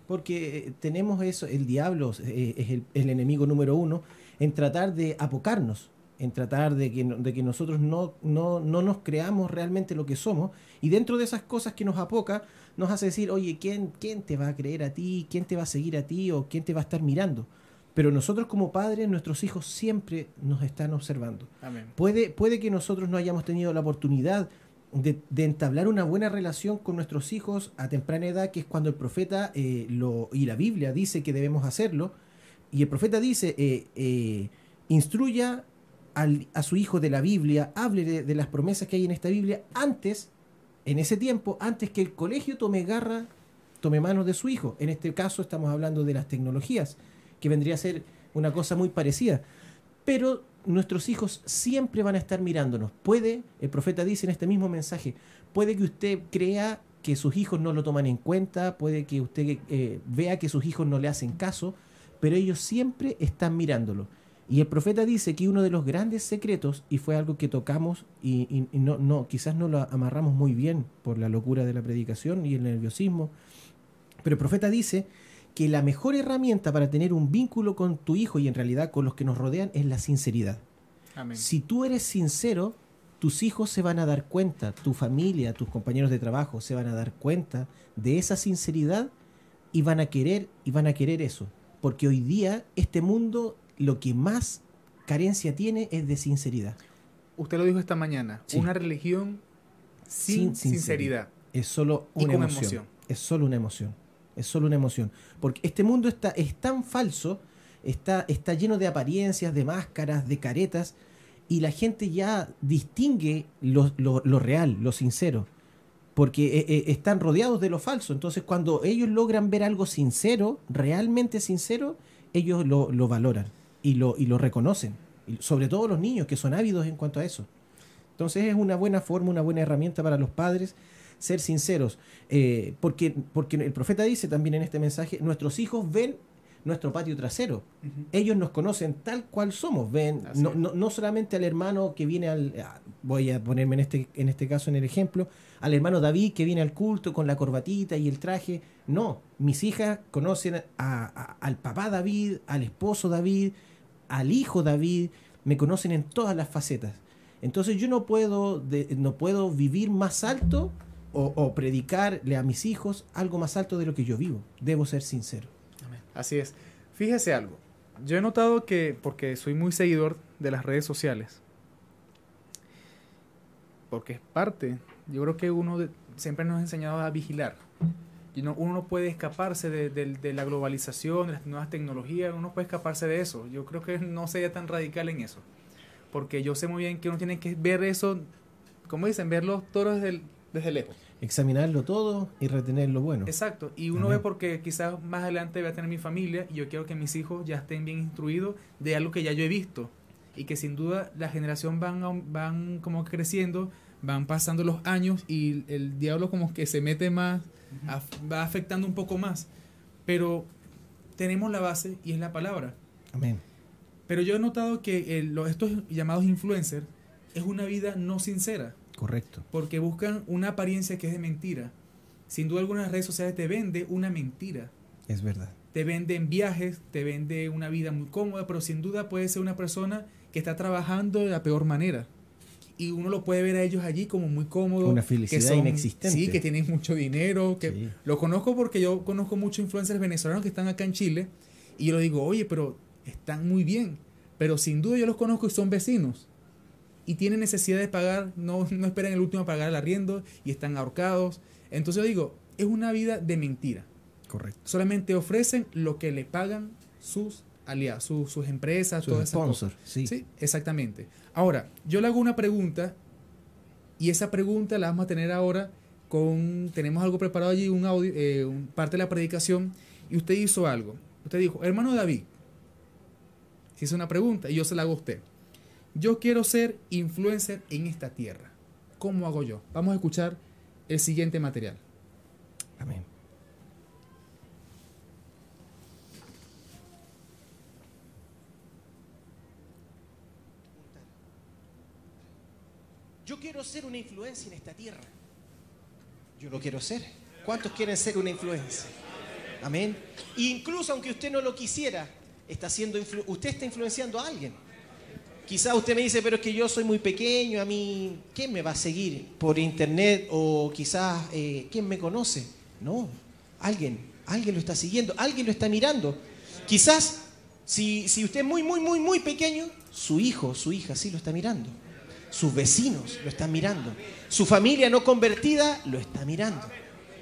Porque eh, tenemos eso, el diablo eh, es el, enemigo número uno, en tratar de apocarnos, en tratar de que, de que nosotros no, no, no nos creamos realmente lo que somos. Y dentro de esas cosas que nos apoca, nos hace decir, oye, ¿quién, ¿quién te va a creer a ti? ¿Quién te va a seguir a ti? ¿O quién te va a estar mirando? Pero nosotros como padres, nuestros hijos siempre nos están observando. Amén. Puede, puede que nosotros no hayamos tenido la oportunidad de, de entablar una buena relación con nuestros hijos a temprana edad, que es cuando el profeta eh, lo, y la Biblia dice que debemos hacerlo. Y el profeta dice, eh, eh, instruya al- a su hijo de la Biblia, hable de, de las promesas que hay en esta Biblia antes, en ese tiempo, antes que el colegio tome garra, tome manos de su hijo. En este caso estamos hablando de las tecnologías, que vendría a ser una cosa muy parecida. Pero nuestros hijos siempre van a estar mirándonos. Puede, el profeta dice en este mismo mensaje, puede que usted crea que sus hijos no lo toman en cuenta, puede que usted eh, vea que sus hijos no le hacen caso, pero ellos siempre están mirándolo. Y el profeta dice que uno de los grandes secretos, y fue algo que tocamos y, no, no, quizás no lo amarramos muy bien por la locura de la predicación y el nerviosismo, pero el profeta dice que la mejor herramienta para tener un vínculo con tu hijo y en realidad con los que nos rodean es la sinceridad. Amén. Si tú eres sincero, tus hijos se van a dar cuenta, tu familia, tus compañeros de trabajo se van a dar cuenta de esa sinceridad y van a querer y van a querer eso, porque hoy día este mundo lo que más carencia tiene es de sinceridad. Usted lo dijo esta mañana. Sí. Una religión sin, Sin sinceridad. Es solo Y una con emoción. emoción. Es solo una emoción. Es solo una emoción. Porque este mundo está, es tan falso, está, está lleno de apariencias, de máscaras, de caretas, y la gente ya distingue lo, lo- lo real, lo sincero. Porque eh, eh, están rodeados de lo falso. Entonces, cuando ellos logran ver algo sincero, realmente sincero, ellos lo, lo valoran y lo, y lo reconocen. Y sobre todo los niños, que son ávidos en cuanto a eso. Entonces es una buena forma, una buena herramienta para los padres ser sinceros. Eh, porque, porque el profeta dice también en este mensaje, nuestros hijos ven nuestro patio trasero. Ellos nos conocen tal cual somos. Ven, no, no, no solamente al hermano que viene al... ah, Voy a ponerme en este, en este caso en el ejemplo, al hermano David que viene al culto con la corbatita y el traje. No, mis hijas conocen a- a- al papá David, al esposo David, al hijo David, me conocen en todas las facetas. Entonces yo no puedo, de- no puedo vivir más alto o, predicarle a mis hijos algo más alto de lo que yo vivo. Debo ser sincero. Así es. Fíjese algo. Yo he notado que, porque soy muy seguidor de las redes sociales, porque es parte, yo creo que uno siempre nos ha enseñado a vigilar. Uno no puede escaparse de, la globalización, de las nuevas tecnologías, uno no puede escaparse de eso. Yo creo que no sería tan radical en eso. Porque yo sé muy bien que uno tiene que ver eso, como dicen, ver los toros desde, desde lejos. Examinarlo todo y retener lo bueno. Exacto, y uno ve porque quizás más adelante voy a tener mi familia y yo quiero que mis hijos ya estén bien instruidos de algo que ya yo he visto y que sin duda la generación van, van como creciendo, van pasando los años y el diablo como que se mete más, af- va afectando un poco más, pero tenemos la base y es la palabra. Amén. Pero yo he notado que el- lo- estos llamados influencers es una vida no sincera Correcto. porque buscan una apariencia que es de mentira. Sin duda algunas redes sociales te vende una mentira. Es verdad. Te venden viajes, te vende una vida muy cómoda, pero sin duda puede ser una persona que está trabajando de la peor manera. Y uno lo puede ver a ellos allí como muy cómodo. Una que felicidad inexistente. Sí, que tienen mucho dinero. Que Sí. Lo conozco porque yo conozco muchos influencers venezolanos que están acá en Chile. Y yo lo digo, oye, pero están muy bien. Pero sin duda yo los conozco y son vecinos. Y tienen necesidad de pagar, no, no esperan el último a pagar el arriendo y están ahorcados. Entonces yo digo, es una vida de mentira. Correcto. Solamente ofrecen lo que le pagan sus aliados, sus, sus empresas, Sus sponsors, sí. Sí, exactamente. Ahora, yo le hago una pregunta y esa pregunta la vamos a tener ahora con, tenemos algo preparado allí, un audio, eh, un- parte de la predicación y usted hizo algo. Usted dijo, hermano David, hizo una pregunta y yo se la hago a usted. Yo quiero ser influencer en esta tierra. ¿Cómo hago yo? Vamos a escuchar el siguiente material. Amén. Yo quiero ser una influencia en esta tierra. Yo lo quiero ser. ¿Cuántos quieren ser una influencia? Amén. Incluso aunque usted no lo quisiera, está siendo influ- usted está influenciando a alguien. Quizás usted me dice, pero es que yo soy muy pequeño, a mí, ¿quién me va a seguir? ¿Por internet o quizás eh, quién me conoce? No, alguien, alguien lo está siguiendo, alguien lo está mirando. Quizás, si, si usted es muy, muy, muy, muy pequeño, su hijo, su hija sí lo está mirando. Sus vecinos lo están mirando. Su familia no convertida lo está mirando.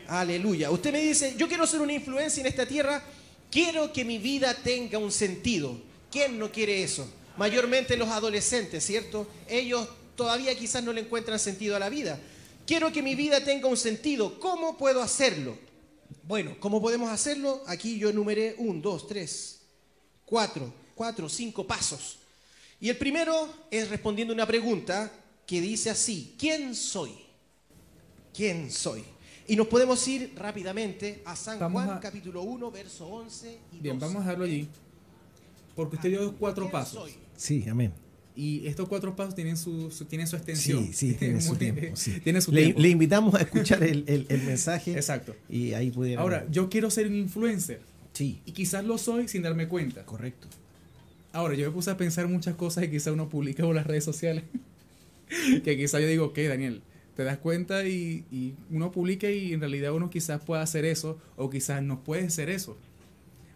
Aleluya. Usted me dice, yo quiero ser una influencia en esta tierra, quiero que mi vida tenga un sentido. ¿Quién no quiere eso? Mayormente los adolescentes, ¿cierto? Ellos todavía quizás no le encuentran sentido a la vida. Quiero que mi vida tenga un sentido. ¿Cómo puedo hacerlo? Bueno, ¿cómo podemos hacerlo? Aquí yo enumeré un, dos, tres, cuatro, cuatro, cinco pasos. Y el primero es respondiendo una pregunta que dice así, ¿quién soy? ¿Quién soy? Y nos podemos ir rápidamente a San Vamos Juan a- capítulo 1, verso 11 y Bien, 12. vamos a dejarlo allí. Porque usted dio cuatro ¿Quién pasos. Sí, amén. Y estos cuatro pasos tienen su, su- tienen su extensión. Sí, sí, tiene su tiempo. sí. Tiene su le, tiempo. le invitamos a escuchar el, el- el mensaje Exacto. y ahí pudiera. Ahora, yo quiero ser un influencer. Sí, Y quizás lo soy sin darme cuenta. correcto. Ahora, yo me puse a pensar muchas cosas que quizás uno publica por las redes sociales. que quizás yo digo, ok, Daniel, te das cuenta y, y uno publica y en realidad uno quizás pueda hacer eso o quizás no puede hacer eso.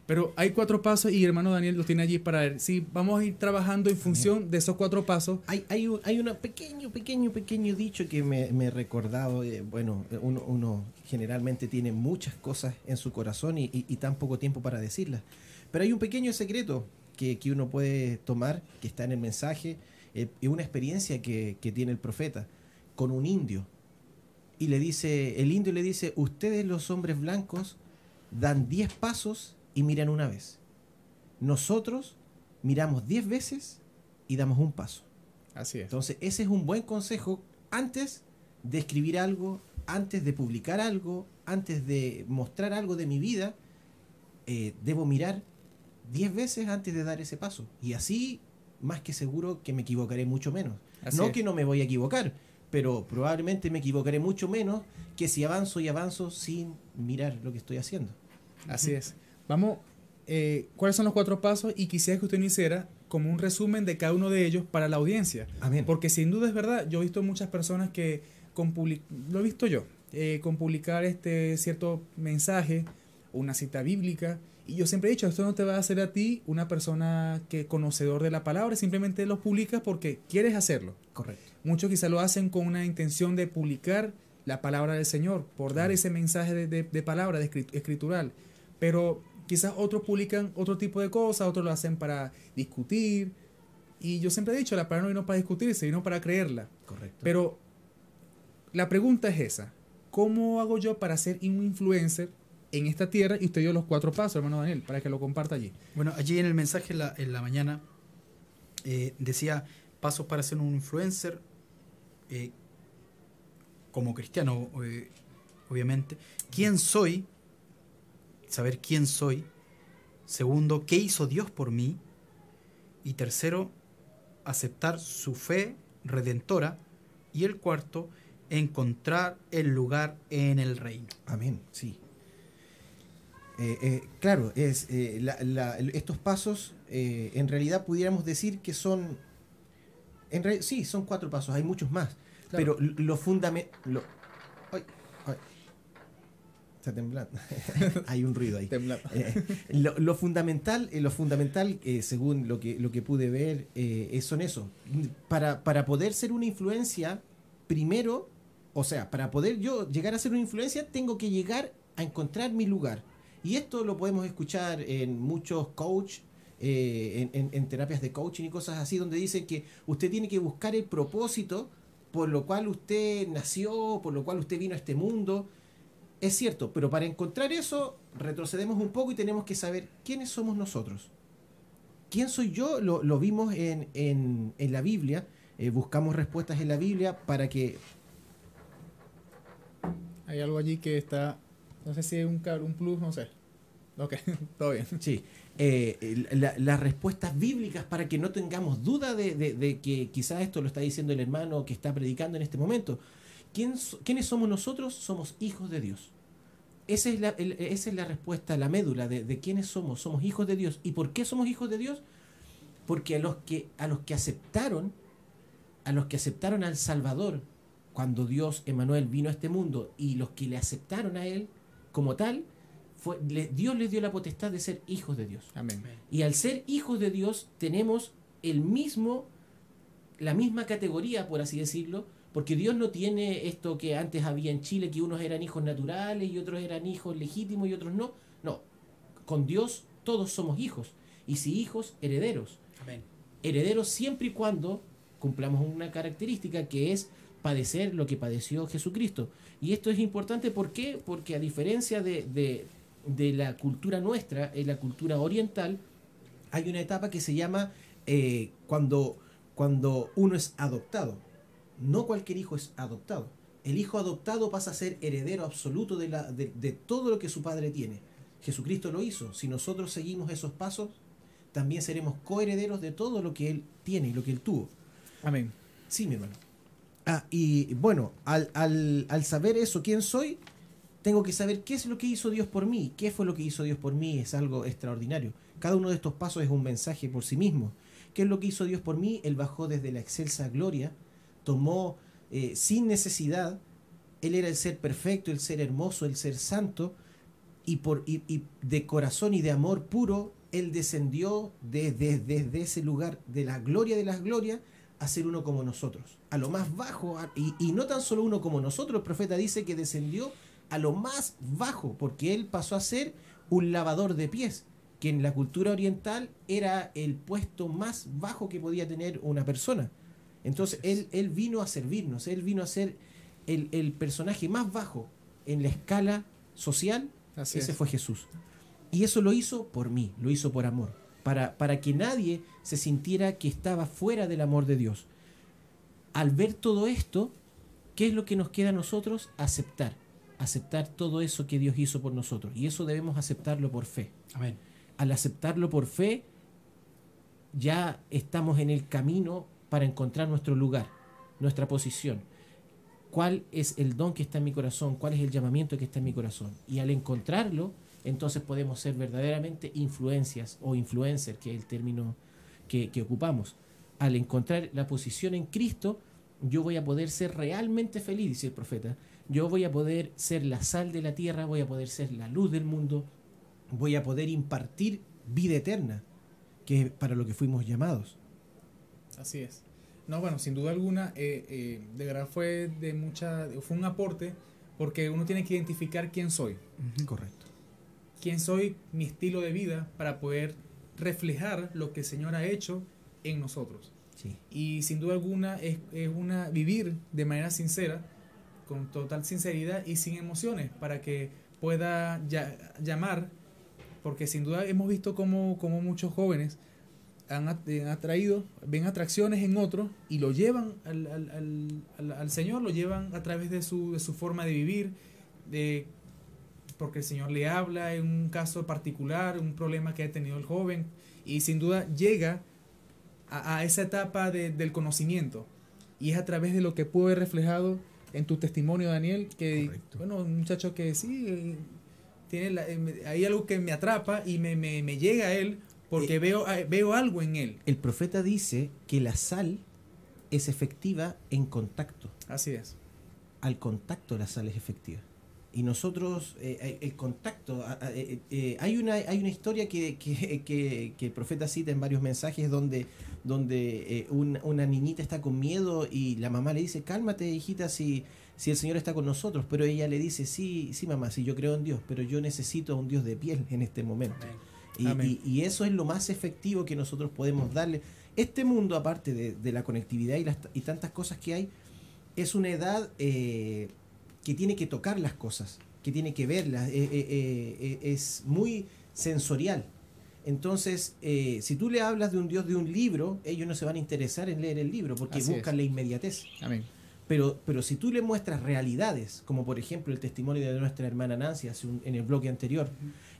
Pero hay cuatro pasos y hermano Daniel los tiene allí para ver. Sí, vamos a ir trabajando en función de esos cuatro pasos. Hay, hay, un, hay un pequeño, pequeño, pequeño dicho que me, me he recordado. eh, bueno, uno, uno generalmente tiene muchas cosas en su corazón y, y- y tan poco tiempo para decirlas. Pero hay un pequeño secreto que, que uno puede tomar, que está en el mensaje, eh, y una experiencia que, que tiene el profeta con un indio. Y le dice, el indio le dice, ustedes los hombres blancos dan 10 pasos y miran una vez. Nosotros miramos 10 veces y damos un paso. Así es. Entonces, ese es un buen consejo antes de escribir algo, antes de publicar algo, antes de mostrar algo de mi vida. eh, debo mirar 10 veces antes de dar ese paso. Y así, más que seguro que me equivocaré mucho menos. Así no es. que no me voy a equivocar, pero probablemente me equivocaré mucho menos que si avanzo y avanzo sin mirar lo que estoy haciendo. Así es. Vamos, eh, ¿cuáles son los cuatro pasos? Y quisiera que usted nos hiciera como un resumen de cada uno de ellos para la audiencia. Amén. Porque sin duda es verdad, yo he visto muchas personas que con public- lo he visto yo, eh, con publicar este cierto mensaje, una cita bíblica, y yo siempre he dicho, esto no te va a hacer a ti una persona que conocedor de la palabra, simplemente lo publicas porque quieres hacerlo. Correcto. Muchos quizá lo hacen con una intención de publicar la palabra del Señor, por dar ese mensaje de, de- de palabra, de escrit- escritural. Pero quizás otros publican otro tipo de cosas, otros lo hacen para discutir. Y yo siempre he dicho, la palabra no vino para discutirse, vino para creerla. Correcto. Pero la pregunta es esa. ¿Cómo hago yo para ser un influencer en esta tierra? Y usted dio los cuatro pasos, hermano Daniel, para que lo comparta allí. Bueno, allí en el mensaje en la, en la mañana eh, decía pasos para ser un influencer eh, como cristiano, eh, obviamente. ¿Quién soy? Saber quién soy. Segundo, ¿qué hizo Dios por mí? Y tercero, aceptar su fe redentora. Y el cuarto, encontrar el lugar en el reino. Amén, sí. Eh, eh, claro, es, eh, la- la- estos pasos en realidad pudiéramos decir que son, en re- sí, son cuatro pasos, hay muchos más, Claro. pero lo- lo fundamental... Está temblando, hay un ruido ahí. Eh, lo, lo fundamental, eh, lo fundamental eh, según lo que, lo que pude ver, es- son eso. Para, para poder ser una influencia, primero, o sea, para poder yo llegar a ser una influencia, tengo que llegar a encontrar mi lugar. Y esto lo podemos escuchar en muchos coach, en, en- en terapias de coaching y cosas así, donde dicen que usted tiene que buscar el propósito por lo cual usted nació, por lo cual usted vino a este mundo. Es cierto, pero para encontrar eso retrocedemos un poco y tenemos que saber quiénes somos nosotros. ¿Quién soy yo? Lo, lo vimos en, en- en la Biblia. eh, buscamos respuestas en la Biblia para que... Hay algo allí que está, no sé si es un un plus, no sé. Ok, todo bien. Sí, eh, la- las respuestas bíblicas para que no tengamos duda de, de- de que quizás esto lo está diciendo el hermano que está predicando en este momento. ¿Quién ¿Quiénes somos nosotros? Somos hijos de Dios. Esa es la, el- esa es la respuesta, la médula de, de quiénes somos. Somos hijos de Dios. ¿Y por qué somos hijos de Dios? Porque a los que, a los que aceptaron, a los que aceptaron al Salvador, cuando Dios, Emanuel, vino a este mundo, y los que le aceptaron a Él como tal, fue, le- Dios les dio la potestad de ser hijos de Dios. Amén. Y al ser hijos de Dios tenemos el mismo, la misma categoría, por así decirlo, porque Dios no tiene esto que antes había en Chile, que unos eran hijos naturales y otros eran hijos legítimos y otros no. No, con Dios todos somos hijos. Y si hijos, herederos. Amén. Herederos siempre y cuando cumplamos una característica que es padecer lo que padeció Jesucristo. Y esto es importante ¿por qué? porque a diferencia de, de- de la cultura nuestra, en la cultura oriental, hay una etapa que se llama eh, cuando, cuando uno es adoptado. No cualquier hijo es adoptado. El hijo adoptado pasa a ser heredero absoluto de, la, de, de todo lo que su padre tiene. Jesucristo lo hizo. Si nosotros seguimos esos pasos, también seremos coherederos de todo lo que él tiene y lo que él tuvo. Amén. Sí, mi hermano. Ah, y bueno, al, al, al saber eso, quién soy, tengo que saber qué es lo que hizo Dios por mí. ¿Qué fue lo que hizo Dios por mí? Es algo extraordinario. Cada uno de estos pasos es un mensaje por sí mismo. ¿Qué es lo que hizo Dios por mí? Él bajó desde la excelsa gloria, tomó eh, sin necesidad, Él era el ser perfecto, el ser hermoso, el ser santo, y, por, y, y de corazón y de amor puro, Él descendió desde, desde ese lugar de la gloria de las glorias a ser uno como nosotros, a lo más bajo, y, y no tan solo uno como nosotros, el profeta dice que descendió a lo más bajo, porque él pasó a ser un lavador de pies, que en la cultura oriental era el puesto más bajo que podía tener una persona. Entonces él, él vino a servirnos, él vino a ser el, el personaje más bajo en la escala social, Así ese es. fue Jesús. Y eso lo hizo por mí, lo hizo por amor, para, para que nadie se sintiera que estaba fuera del amor de Dios. Al ver todo esto, ¿qué es lo que nos queda a nosotros? Aceptar, aceptar todo eso que Dios hizo por nosotros. Y eso debemos aceptarlo por fe. Amén. Al aceptarlo por fe, ya estamos en el camino para encontrar nuestro lugar, nuestra posición. ¿Cuál es el don que está en mi corazón? ¿Cuál es el llamamiento que está en mi corazón? Y al encontrarlo, entonces podemos ser verdaderamente influencias o influencer, que es el término que, que ocupamos. Al encontrar la posición en Cristo, yo voy a poder ser realmente feliz, dice el profeta. Yo voy a poder ser la sal de la tierra, voy a poder ser la luz del mundo, voy a poder impartir vida eterna, que es para lo que fuimos llamados. Así es. No, bueno, sin duda alguna, eh, eh, de verdad fue de mucha, fue un aporte porque uno tiene que identificar quién soy, Correcto. quién soy, mi estilo de vida para poder reflejar lo que el Señor ha hecho en nosotros. Sí. Y sin duda alguna es, es una vivir de manera sincera, con total sinceridad y sin emociones, para que pueda ya- llamar, porque sin duda hemos visto como, como muchos jóvenes han, han atraído, ven atracciones en otros y lo llevan al, al- al- al- al Señor, lo llevan a través de su, de su forma de vivir, de, porque el Señor le habla en un caso particular, un problema que ha tenido el joven, y sin duda llega a, a esa etapa de- del conocimiento. Y es a través de lo que pude ver reflejado en tu testimonio, Daniel, que, Correcto. bueno, un muchacho que sí, eh, tiene la- eh, hay algo que me atrapa y me, me- me llega a él porque Eh, veo, eh, veo algo en él. El profeta dice que la sal es efectiva en contacto. Así es. Al contacto la sal es efectiva. Y nosotros, eh, eh, el contacto, a- a- eh, eh, hay, una, hay una historia que, que- que- que el profeta cita en varios mensajes donde, donde un- una niñita está con miedo y la mamá le dice, cálmate hijita si, si el Señor está con nosotros, pero ella le dice, sí, sí mamá, sí yo creo en Dios, pero yo necesito a un Dios de piel en este momento. Amén. Y- y eso es lo más efectivo que nosotros podemos darle. Este mundo, aparte de, de la conectividad y, las, y tantas cosas que hay, es una edad eh, que tiene que tocar las cosas, que tiene que verlas, eh, eh, es muy sensorial. Entonces, si tú le hablas de un Dios de un libro, ellos no se van a interesar en leer el libro porque Así buscan es. la inmediatez. Amén. Pero, pero si tú le muestras realidades, como por ejemplo el testimonio de nuestra hermana Nancy hace un- en el bloque anterior,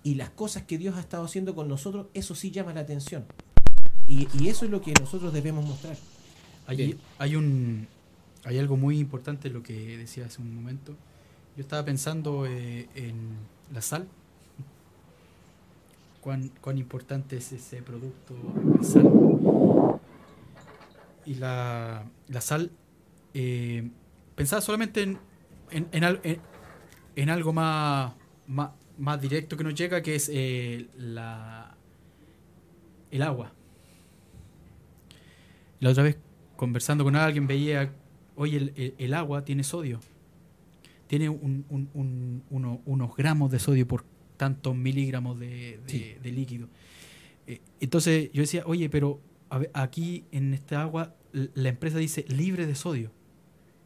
y las cosas que Dios ha estado haciendo con nosotros, eso sí llama la atención. Y, y eso es lo que nosotros debemos mostrar. Hay, hay un hay algo muy importante lo que decía hace un momento. Yo estaba pensando eh, en la sal. cuán, cuán importante es ese producto de sal. Y la, la sal, eh, pensaba solamente en, en, en al- en- en algo más, más, más directo que nos llega, que es eh, la, el agua. La otra vez, conversando con alguien, veía, oye, el, el- el agua tiene sodio. Tiene un- un- un- uno- unos gramos de sodio por tantos miligramos de, de- Sí. de líquido. Eh, entonces yo decía, oye, pero a aquí en esta agua la empresa dice libre de sodio.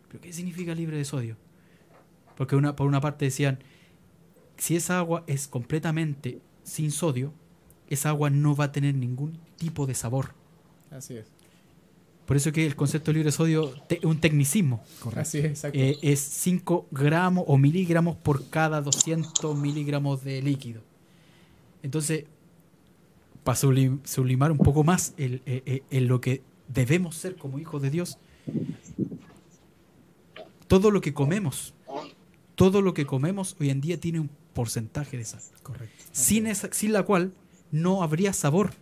¿Pero qué significa libre de sodio? Porque una, por una parte decían, si esa agua es completamente sin sodio, esa agua no va a tener ningún tipo de sabor. Así es. Por eso que el concepto de libre de sodio es un tecnicismo. Así es, exacto. Eh, es 5 gramos o miligramos por cada 200 miligramos de líquido. Entonces, para sublim- sublimar un poco más el, eh, eh, en lo que debemos ser como hijos de Dios, todo lo que comemos, todo lo que comemos hoy en día tiene un porcentaje de sal. Correcto. Sin, esa, sin la cual no habría sabor.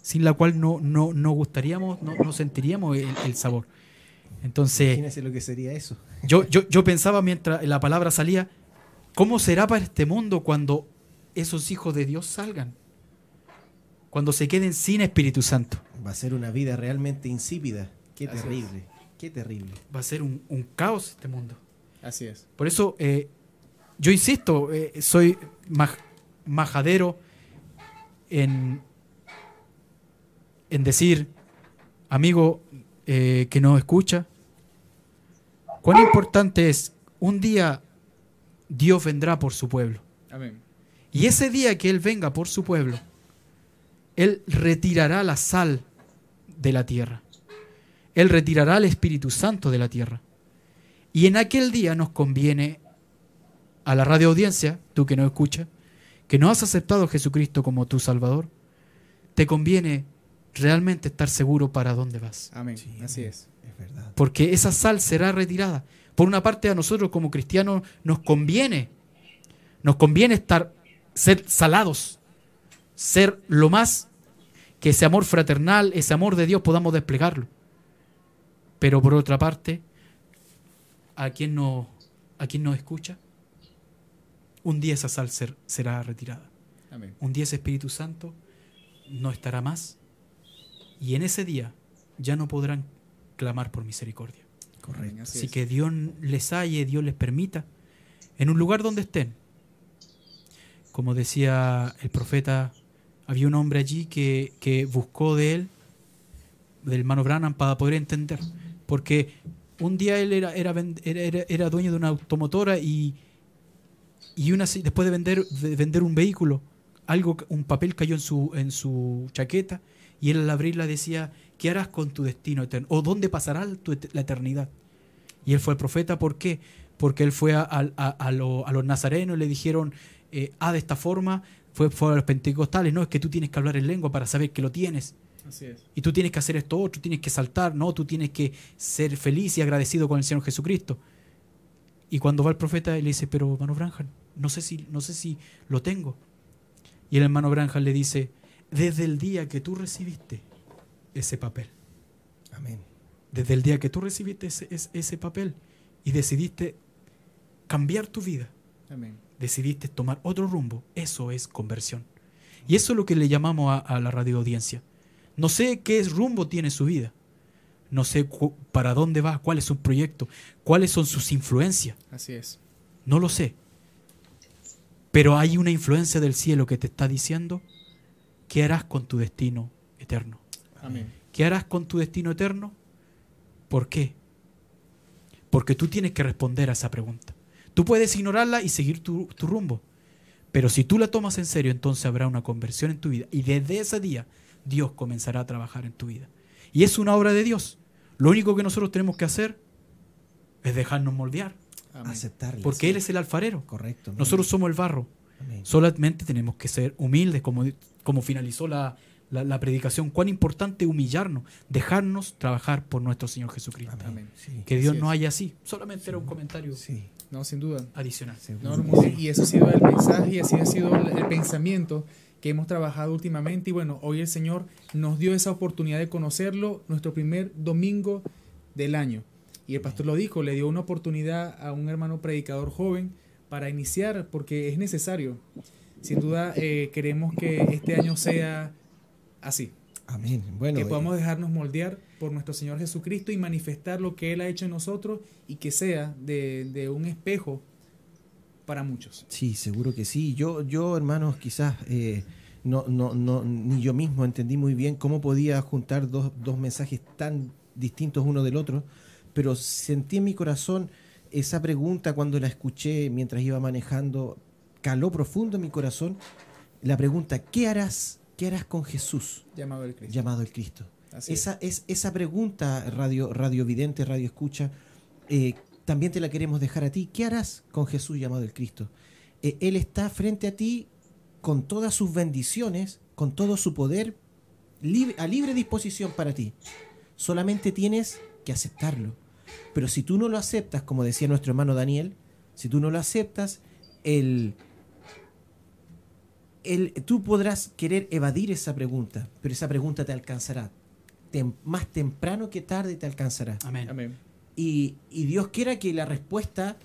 Sin la cual no, no, no gustaríamos, no, no sentiríamos el, el sabor. Entonces, Imagínense lo que sería eso. yo, yo, yo pensaba mientras la palabra salía, ¿cómo será para este mundo cuando esos hijos de Dios salgan? Cuando se queden sin Espíritu Santo. Va a ser una vida realmente insípida. Qué Así es. terrible. Qué terrible. Va a ser un, un caos este mundo. Así es. Por eso, eh, yo insisto, eh, soy maj- majadero en, en decir, amigo eh, que nos escucha, cuán importante es, un día Dios vendrá por su pueblo. Amén. Y ese día que Él venga por su pueblo, Él retirará la sal de la tierra. Él retirará el Espíritu Santo de la tierra. Y en aquel día nos conviene a la radio audiencia, tú que no escuchas, que no has aceptado a Jesucristo como tu Salvador, te conviene realmente estar seguro para dónde vas. Amén. Sí, Así es. Es verdad. Porque esa sal será retirada. Por una parte a nosotros como cristianos nos conviene, nos conviene estar, ser salados, ser lo más que ese amor fraternal, ese amor de Dios podamos desplegarlo. Pero por otra parte, a quien no, a quien nos escucha, un día esa sal ser- será retirada. Amén. Un día ese Espíritu Santo no estará más. Y en ese día ya no podrán clamar por misericordia. Correcto. Amén, así Así es. que Dios les halle, Dios les permita, en un lugar donde estén. Como decía el profeta, había un hombre allí que, que buscó de él, del hermano Branham, para poder entender. Porque un día él era, era, ven- era, era- era dueño de una automotora y, y una, después de vender, de vender un vehículo, algo, un papel cayó en su, en su chaqueta y él al abrirla decía, ¿qué harás con tu destino eterno? ¿O dónde pasará tu la eternidad? Y él fue el profeta, ¿por qué? Porque él fue a, a- a- a lo- a los nazarenos y le dijeron, eh, ah, de esta forma, fue, fue a los pentecostales, no, es que tú tienes que hablar en lengua para saber que lo tienes. Así es. Y tú tienes que hacer esto otro, tienes que saltar, no, tú tienes que ser feliz y agradecido con el Señor Jesucristo. Y cuando va el profeta le dice, pero hermano Branham, no sé si, no sé si lo tengo. Y el hermano Branham le dice, desde el día que tú recibiste ese papel, Amén. desde el día que tú recibiste ese, ese- ese papel y decidiste cambiar tu vida, Amén. decidiste tomar otro rumbo, eso es conversión. Y eso es lo que le llamamos a, a la radio audiencia. No sé qué rumbo tiene su vida. No sé para dónde va, cuál es su proyecto, cuáles son sus influencias. Así es. No lo sé. Pero hay una influencia del cielo que te está diciendo qué harás con tu destino eterno. Amén. ¿Qué harás con tu destino eterno? ¿Por qué? Porque tú tienes que responder a esa pregunta. Tú puedes ignorarla y seguir tu, tu rumbo. Pero si tú la tomas en serio, entonces habrá una conversión en tu vida. Y desde ese día, Dios comenzará a trabajar en tu vida. Y es una obra de Dios. Lo único que nosotros tenemos que hacer es dejarnos moldear. Aceptarle. Porque sí. Él es el alfarero. Correcto. amén. Nosotros somos el barro. Amén. Solamente tenemos que ser humildes, como, como finalizó la, la- la predicación. Cuán importante humillarnos, dejarnos trabajar por nuestro Señor Jesucristo. Amén. Amén. Sí. Que Dios Así no es. haya así. Solamente era un comentario Sí. No, sin duda. adicional. No. Y eso ha sido el mensaje y así ha sido el, el pensamiento que hemos trabajado últimamente. Y bueno, hoy el Señor nos dio esa oportunidad de conocerlo, nuestro primer domingo del año. Y el pastor lo dijo, le dio una oportunidad a un hermano predicador joven para iniciar, porque es necesario. Sin duda, eh, queremos que este año sea así. Amén. Bueno, que eh, podamos dejarnos moldear por nuestro Señor Jesucristo y manifestar lo que Él ha hecho en nosotros y que sea de, de un espejo para muchos. Sí, seguro que sí. Yo, yo hermanos, quizás eh, no, no, no, ni yo mismo entendí muy bien cómo podía juntar dos, dos mensajes tan distintos uno del otro, pero sentí en mi corazón esa pregunta cuando la escuché mientras iba manejando, caló profundo en mi corazón la pregunta, ¿qué harás? ¿Qué harás con Jesús Llamado el Cristo. llamado el Cristo? Así es. Esa, es, esa pregunta, radio, radio vidente, radio escucha, eh, también te la queremos dejar a ti. ¿Qué harás con Jesús llamado el Cristo? Eh, él está frente a ti con todas sus bendiciones, con todo su poder, lib- a libre disposición para ti. Solamente tienes que aceptarlo. Pero si tú no lo aceptas, como decía nuestro hermano Daniel, si tú no lo aceptas, el, el- tú podrás querer evadir esa pregunta, pero esa pregunta te alcanzará. Tem- más temprano que tarde te alcanzará. Amén. Amén. Y, y Dios quiera que la respuesta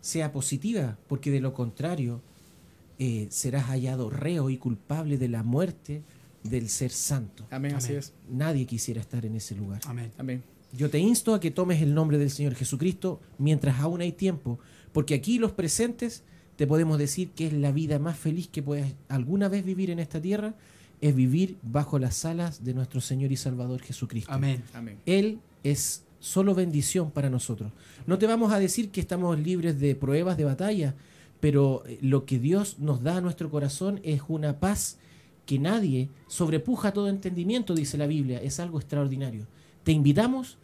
sea positiva, porque de lo contrario eh, serás hallado reo y culpable de la muerte del ser santo. Amén, así es. Nadie quisiera estar en ese lugar. Amén. Amén. Yo te insto a que tomes el nombre del Señor Jesucristo mientras aún hay tiempo, porque aquí los presentes te podemos decir que es la vida más feliz que puedes alguna vez vivir en esta tierra, es vivir bajo las alas de nuestro Señor y Salvador Jesucristo. Amén. Amén. Él es solo bendición para nosotros. No te vamos a decir que estamos libres de pruebas, de batalla, pero eh, lo que Dios nos da a nuestro corazón es una paz que nadie sobrepuja todo entendimiento, dice la Biblia. Es algo extraordinario. Te invitamos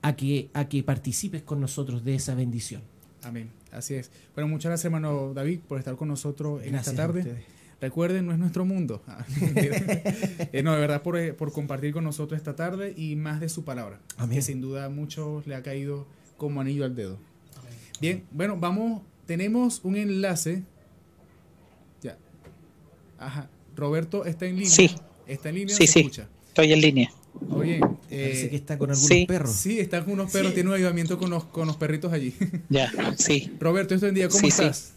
a que, a que participes con nosotros de esa bendición. Amén. Así es. Bueno, muchas gracias, hermano David, por estar con nosotros en Gracias esta tarde. Recuerden, no es nuestro mundo. Ah. Eh, no, de verdad, por, eh, por compartir con nosotros esta tarde y más de su palabra. Amén. Que sin duda a muchos le ha caído como anillo al dedo. Bien, bueno, vamos. Tenemos un enlace. Ya. Ajá. Roberto está en línea. Sí. Está en línea. Sí, sí. escucha. Estoy en línea. Oye, Parece eh, que está con algunos sí. perros. sí, está con unos perros. Tiene un ayudamiento con los, con los perritos allí. Ya, sí. Roberto, Dios te bendiga. ¿Cómo Sí, sí. estás?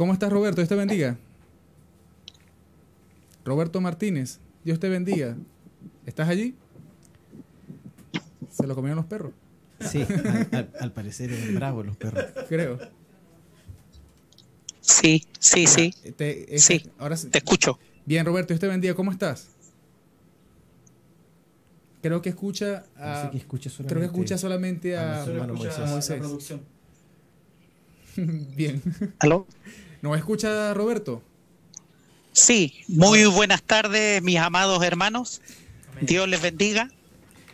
¿Cómo estás, Roberto? Dios te bendiga. Roberto Martínez, Dios te bendiga. ¿Estás allí? Se lo comieron los perros, Sí, al, al- al parecer eran bravos los perros. creo. Sí, sí, sí. Te- es- Sí. Ahora sí. Te escucho. Bien, Roberto, Dios te bendiga. ¿Cómo estás? Creo que escucha a, que escucha creo que escucha solamente a a, Moisés. a Moisés. Bien. ¿Aló? ¿No escucha Roberto? Sí, muy buenas tardes, mis amados hermanos. Dios les bendiga.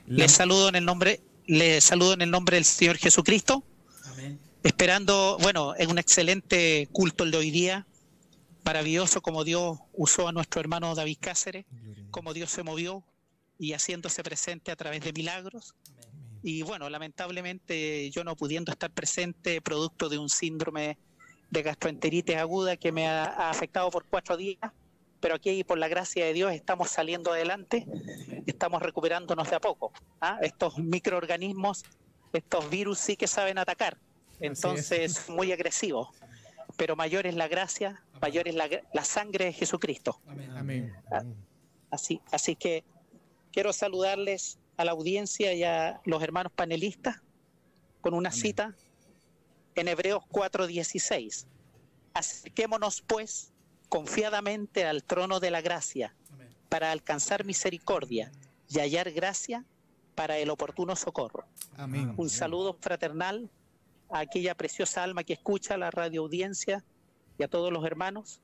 La- Les saludo en el nombre, les saludo en el nombre del Señor Jesucristo. Amén. Esperando, bueno, es un excelente culto el de hoy día. Maravilloso como Dios usó a nuestro hermano David Cáceres, como Dios se movió y haciéndose presente a través de milagros. Y bueno, lamentablemente yo no pudiendo estar presente, producto de un síndrome de gastroenteritis aguda que me ha, ha afectado por cuatro días, pero aquí por la gracia de Dios estamos saliendo adelante, estamos recuperándonos de a poco. ¿ah? Estos microorganismos, estos virus sí que saben atacar, entonces muy agresivos, pero mayor es la gracia, mayor es la, la sangre de Jesucristo. Amén. Así, así que quiero saludarles a la audiencia y a los hermanos panelistas con una cita en Hebreos 4:16. Acerquémonos pues confiadamente al trono de la gracia para alcanzar misericordia y hallar gracia para el oportuno socorro. Amén. Un saludo fraternal a aquella preciosa alma que escucha la radio audiencia y a todos los hermanos,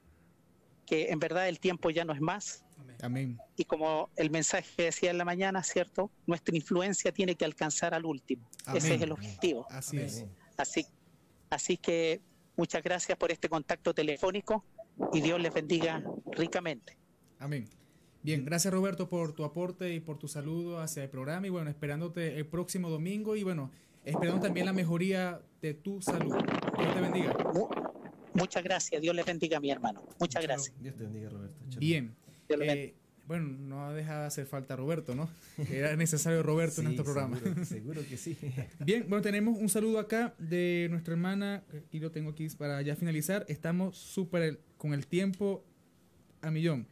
que en verdad el tiempo ya no es más, Amén. y como el mensaje decía en la mañana, ¿cierto? Nuestra influencia tiene que alcanzar al último. Ese Amén. es el objetivo. Así es. Así, así que muchas gracias por este contacto telefónico y Dios les bendiga ricamente. Amén. Bien, gracias Roberto por tu aporte y por tu saludo hacia el programa y bueno, esperándote el próximo domingo y bueno, esperando también la mejoría de tu salud. Dios te bendiga. Mu- Muchas gracias. Dios les bendiga, mi hermano. Muchas gracias. Dios te bendiga, Roberto. Bien. Dios les bendiga. Eh, bueno, no deja de hacer falta Roberto, ¿no? Era necesario Roberto en nuestro programa. Seguro, seguro que sí. Bien, bueno, tenemos un saludo acá de nuestra hermana, y lo tengo aquí para ya finalizar. Estamos súper con el tiempo a millón.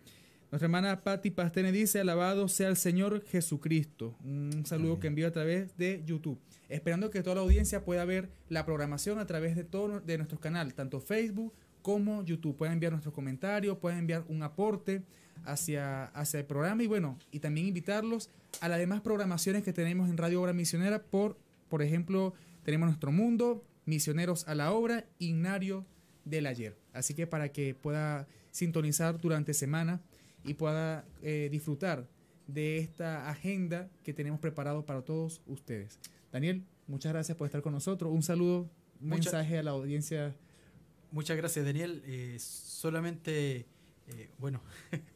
Nuestra hermana Patti Pastene dice, alabado sea el Señor Jesucristo. Un saludo Amén. que envío a través de YouTube. Esperando que toda la audiencia pueda ver la programación a través de todo de nuestros canales, tanto Facebook como YouTube. Pueden enviar nuestros comentarios, pueden enviar un aporte hacia, hacia el programa y bueno, y también invitarlos a las demás programaciones que tenemos en Radio Obra Misionera. Por, por ejemplo, tenemos Nuestro Mundo, Misioneros a la Obra, Ignario del Ayer. Así que para que pueda sintonizar durante semana y pueda eh, disfrutar de esta agenda que tenemos preparado para todos ustedes. Daniel, muchas gracias por estar con nosotros. Un saludo, un mensaje a la audiencia. Muchas gracias, Daniel. Eh, solamente, eh, bueno,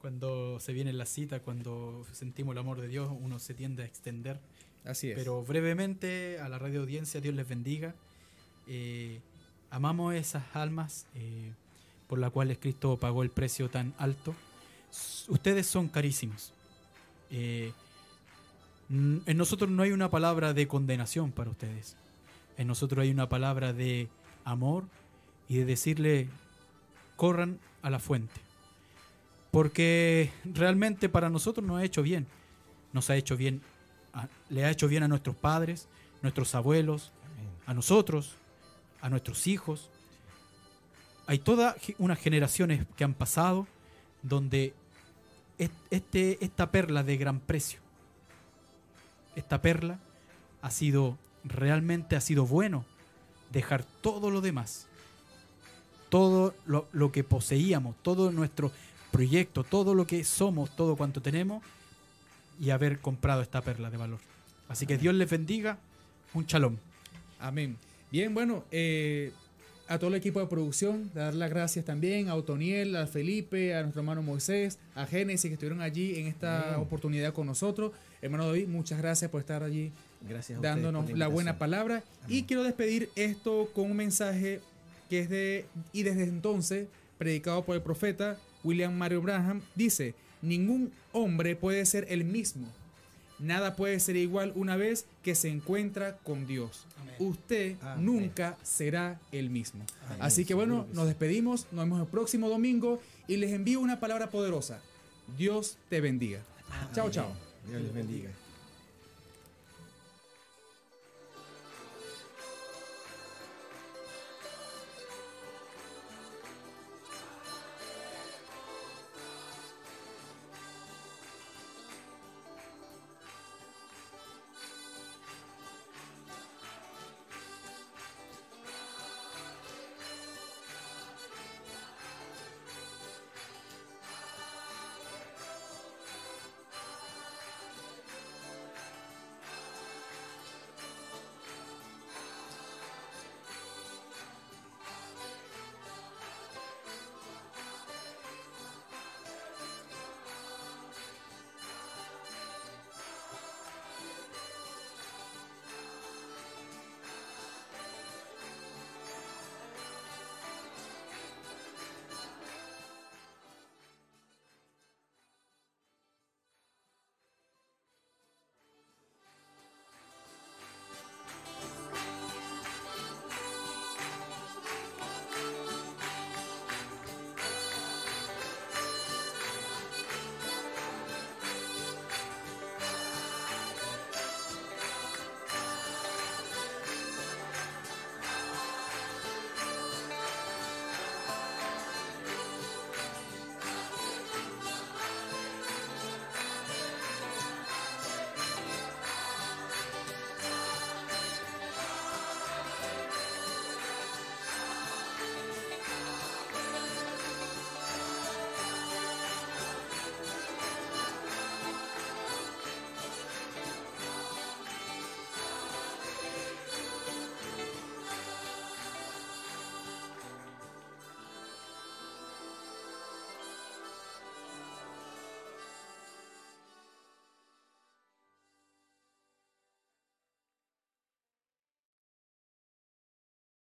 cuando se viene la cita, cuando sentimos el amor de Dios, uno se tiende a extender. Así es. Pero brevemente, a la radio audiencia, Dios les bendiga. Eh, amamos esas almas eh, por las cuales Cristo pagó el precio tan alto. Ustedes son carísimos. Eh, en nosotros no hay una palabra de condenación para ustedes. En nosotros hay una palabra de amor y de decirle, corran a la fuente. Porque realmente para nosotros nos ha hecho bien. Nos ha hecho bien, le ha hecho bien a nuestros padres, nuestros abuelos, a nosotros, a nuestros hijos. Hay todas unas generaciones que han pasado donde es- este, esta perla de gran precio, esta perla ha sido realmente ha sido bueno dejar todo lo demás, todo lo que poseíamos, todo nuestro proyecto, todo lo que somos, todo cuanto tenemos y haber comprado esta perla de valor. Así que Dios les bendiga, un chalón. Amén. Bien, bueno, eh, a todo el equipo de producción, dar las gracias también a Otoniel, a Felipe, a nuestro hermano Moisés, a Génesis que estuvieron allí en esta Amén. oportunidad con nosotros. Hermano David, muchas gracias por estar allí Gracias a dándonos la, buena palabra. Y quiero despedir esto con un mensaje que es de, y desde entonces, predicado por el profeta William Mario Branham, dice, ningún hombre puede ser el mismo. Nada puede ser igual una vez que se encuentra con Dios. Usted Amén. nunca será el mismo. Amén. Así que bueno, nos despedimos, nos vemos el próximo domingo y les envío una palabra poderosa. Dios te bendiga. Chao, chao. Dios les bendiga.